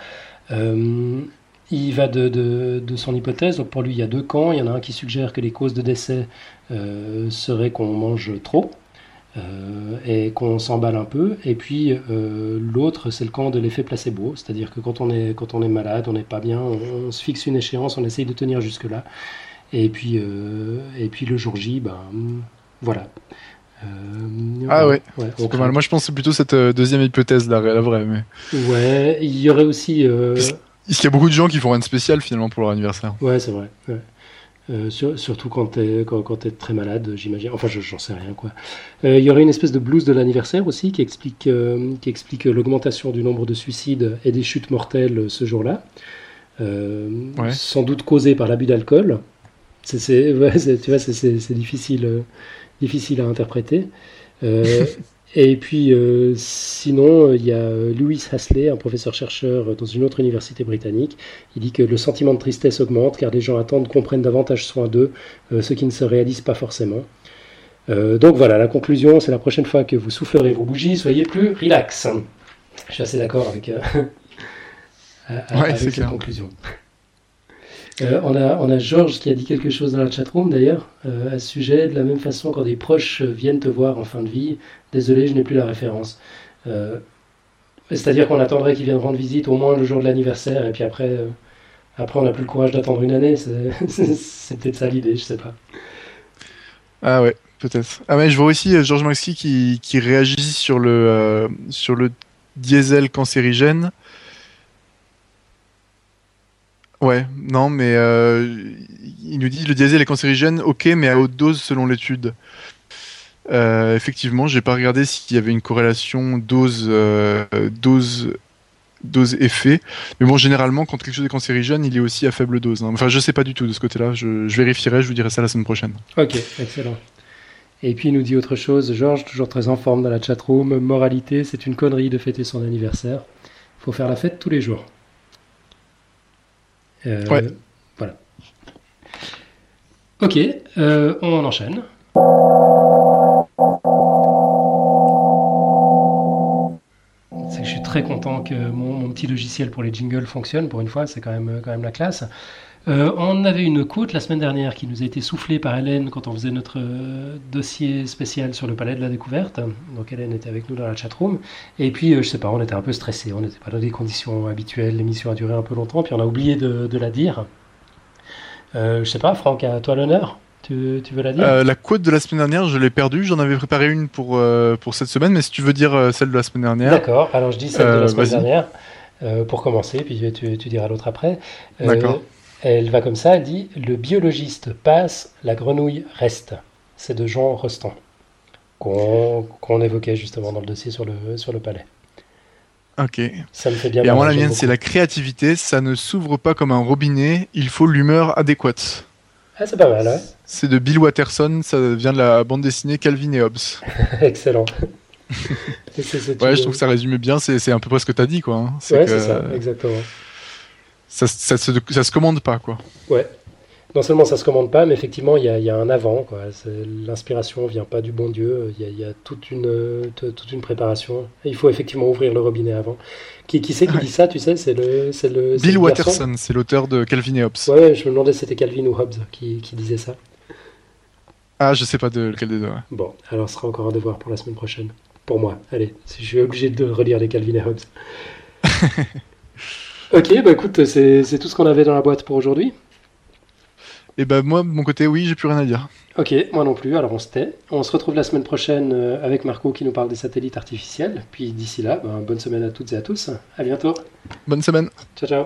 il va de, de, de, son hypothèse. Donc pour lui, il y a deux camps. Il y en a un qui suggère que les causes de décès euh, seraient qu'on mange trop euh, et qu'on s'emballe un peu. Et puis euh, l'autre, c'est le camp de l'effet placebo. C'est-à-dire que quand on est, quand on est malade, on n'est pas bien, on, on, se fixe une échéance, on essaye de tenir jusque-là. Et puis, et puis le jour J, ben voilà. Euh, ah ouais, ouais c'est pas mal. Moi je pense que c'est plutôt cette euh, deuxième hypothèse là, la vraie. Mais... Ouais, il y aurait aussi. Euh, qu'il y a beaucoup de gens qui font rien de spécial finalement pour leur anniversaire Ouais, c'est vrai. Ouais. Euh, sur, surtout quand t'es quand, quand es très malade, j'imagine. Enfin, j'en sais rien quoi. Il euh, y aurait une espèce de blues de l'anniversaire aussi qui explique euh, qui explique l'augmentation du nombre de suicides et des chutes mortelles ce jour-là. Ouais. Sans doute causée par l'abus d'alcool. C'est ouais, tu vois c'est difficile difficile à interpréter. Et puis, euh, sinon, il y a Louis Hasley, un professeur-chercheur dans une autre université britannique. Il dit que le sentiment de tristesse augmente car les gens attendent qu'on prenne davantage soin d'eux, euh, ce qui ne se réalise pas forcément. Euh, donc voilà, la conclusion, c'est la prochaine fois que vous soufflerez vos bougies, soyez plus relax. Je suis assez d'accord avec, avec cette conclusion. On, a, on a Georges qui a dit quelque chose dans la chatroom d'ailleurs à ce sujet. De la même façon, quand des proches viennent te voir en fin de vie, désolé, je n'ai plus la référence. C'est-à-dire qu'on attendrait qu'ils viennent rendre visite au moins le jour de l'anniversaire et puis après, après on n'a plus le courage d'attendre une année. C'est peut-être ça l'idée, je sais pas. Ah ouais, peut-être. Ah mais je vois aussi euh, Georges Maxi qui, qui réagit sur le, euh, sur le diesel cancérigène. Ouais, non, mais euh, il nous dit le diesel est cancérigène, ok, mais à haute dose selon l'étude. effectivement, j'ai pas regardé s'il y avait une corrélation dose, dose dose effet. Mais bon, généralement, quand quelque chose est cancérigène, il est aussi à faible dose. Hein. Enfin, je sais pas du tout de ce côté-là. Je, vérifierai, je vous dirai ça la semaine prochaine. Ok, excellent. Et puis il nous dit autre chose, Georges, toujours très en forme dans la chatroom. Moralité, c'est une connerie de fêter son anniversaire. Faut faire la fête tous les jours. Euh, ouais. Voilà. Ok, euh, on enchaîne. je suis très content que mon, petit logiciel pour les jingles fonctionne. Pour une fois, c'est quand même, quand même la classe. Euh, on avait une quote la semaine dernière qui nous a été soufflée par Hélène quand on faisait notre euh, dossier spécial sur le palais de la découverte. Donc Hélène était avec nous dans la chatroom. Et puis, euh, je sais pas, on était un peu stressé, on n'était pas dans des conditions habituelles, l'émission a duré un peu longtemps, puis on a oublié de, de la dire. je sais pas, Franck, à toi l'honneur tu, veux la dire? Euh, La quote de la semaine dernière, je l'ai perdue. J'en avais préparé une pour, euh, pour cette semaine, mais si tu veux dire euh, celle de la semaine dernière. D'accord, alors je dis celle de la semaine dernière pour commencer, puis tu, tu diras l'autre après. D'accord. Elle va comme ça, elle dit Le biologiste passe, la grenouille reste. C'est de Jean Rostand, qu'on évoquait justement dans le dossier sur le, sur le palais. Ok. Ça me fait bien. Et à moi, la mienne, c'est la créativité. Ça ne s'ouvre pas comme un robinet. Il faut l'humeur adéquate. Ah, c'est pas mal, ouais. C'est de Bill Watterson, ça vient de la bande dessinée Calvin et Hobbes. Excellent. ouais, je trouve que ça résume bien, c'est un peu près ce que tu as dit, quoi. Hein. Ouais, c'est ça, exactement. Ça, ça, se, ça se commande pas, quoi. Ouais, non seulement ça se commande pas, mais effectivement, il y a, un avant. L'inspiration vient pas du bon Dieu. Il y a, toute, une, toute une préparation. il faut effectivement ouvrir le robinet avant. Qui, qui c'est qui dit ça, tu sais? C'est le, le, Bill Watterson, c'est l'auteur de Calvin et Hobbes. Ouais, je me demandais si c'était Calvin ou Hobbes qui, disait ça. Ah, je sais pas de lequel des deux. Bon, alors ce sera encore un devoir pour la semaine prochaine. Pour moi. Allez, je suis obligé de relire les Calvin et Hobbes. ok, bah écoute, c'est tout ce qu'on avait dans la boîte pour aujourd'hui. Et ben moi, de mon côté, oui, j'ai plus rien à dire. Ok, moi non plus, alors on se tait. On se retrouve la semaine prochaine euh, avec Marco qui nous parle des satellites artificiels. Puis d'ici là, ben, bonne semaine à toutes et à tous. À bientôt. Bonne semaine. Ciao, ciao.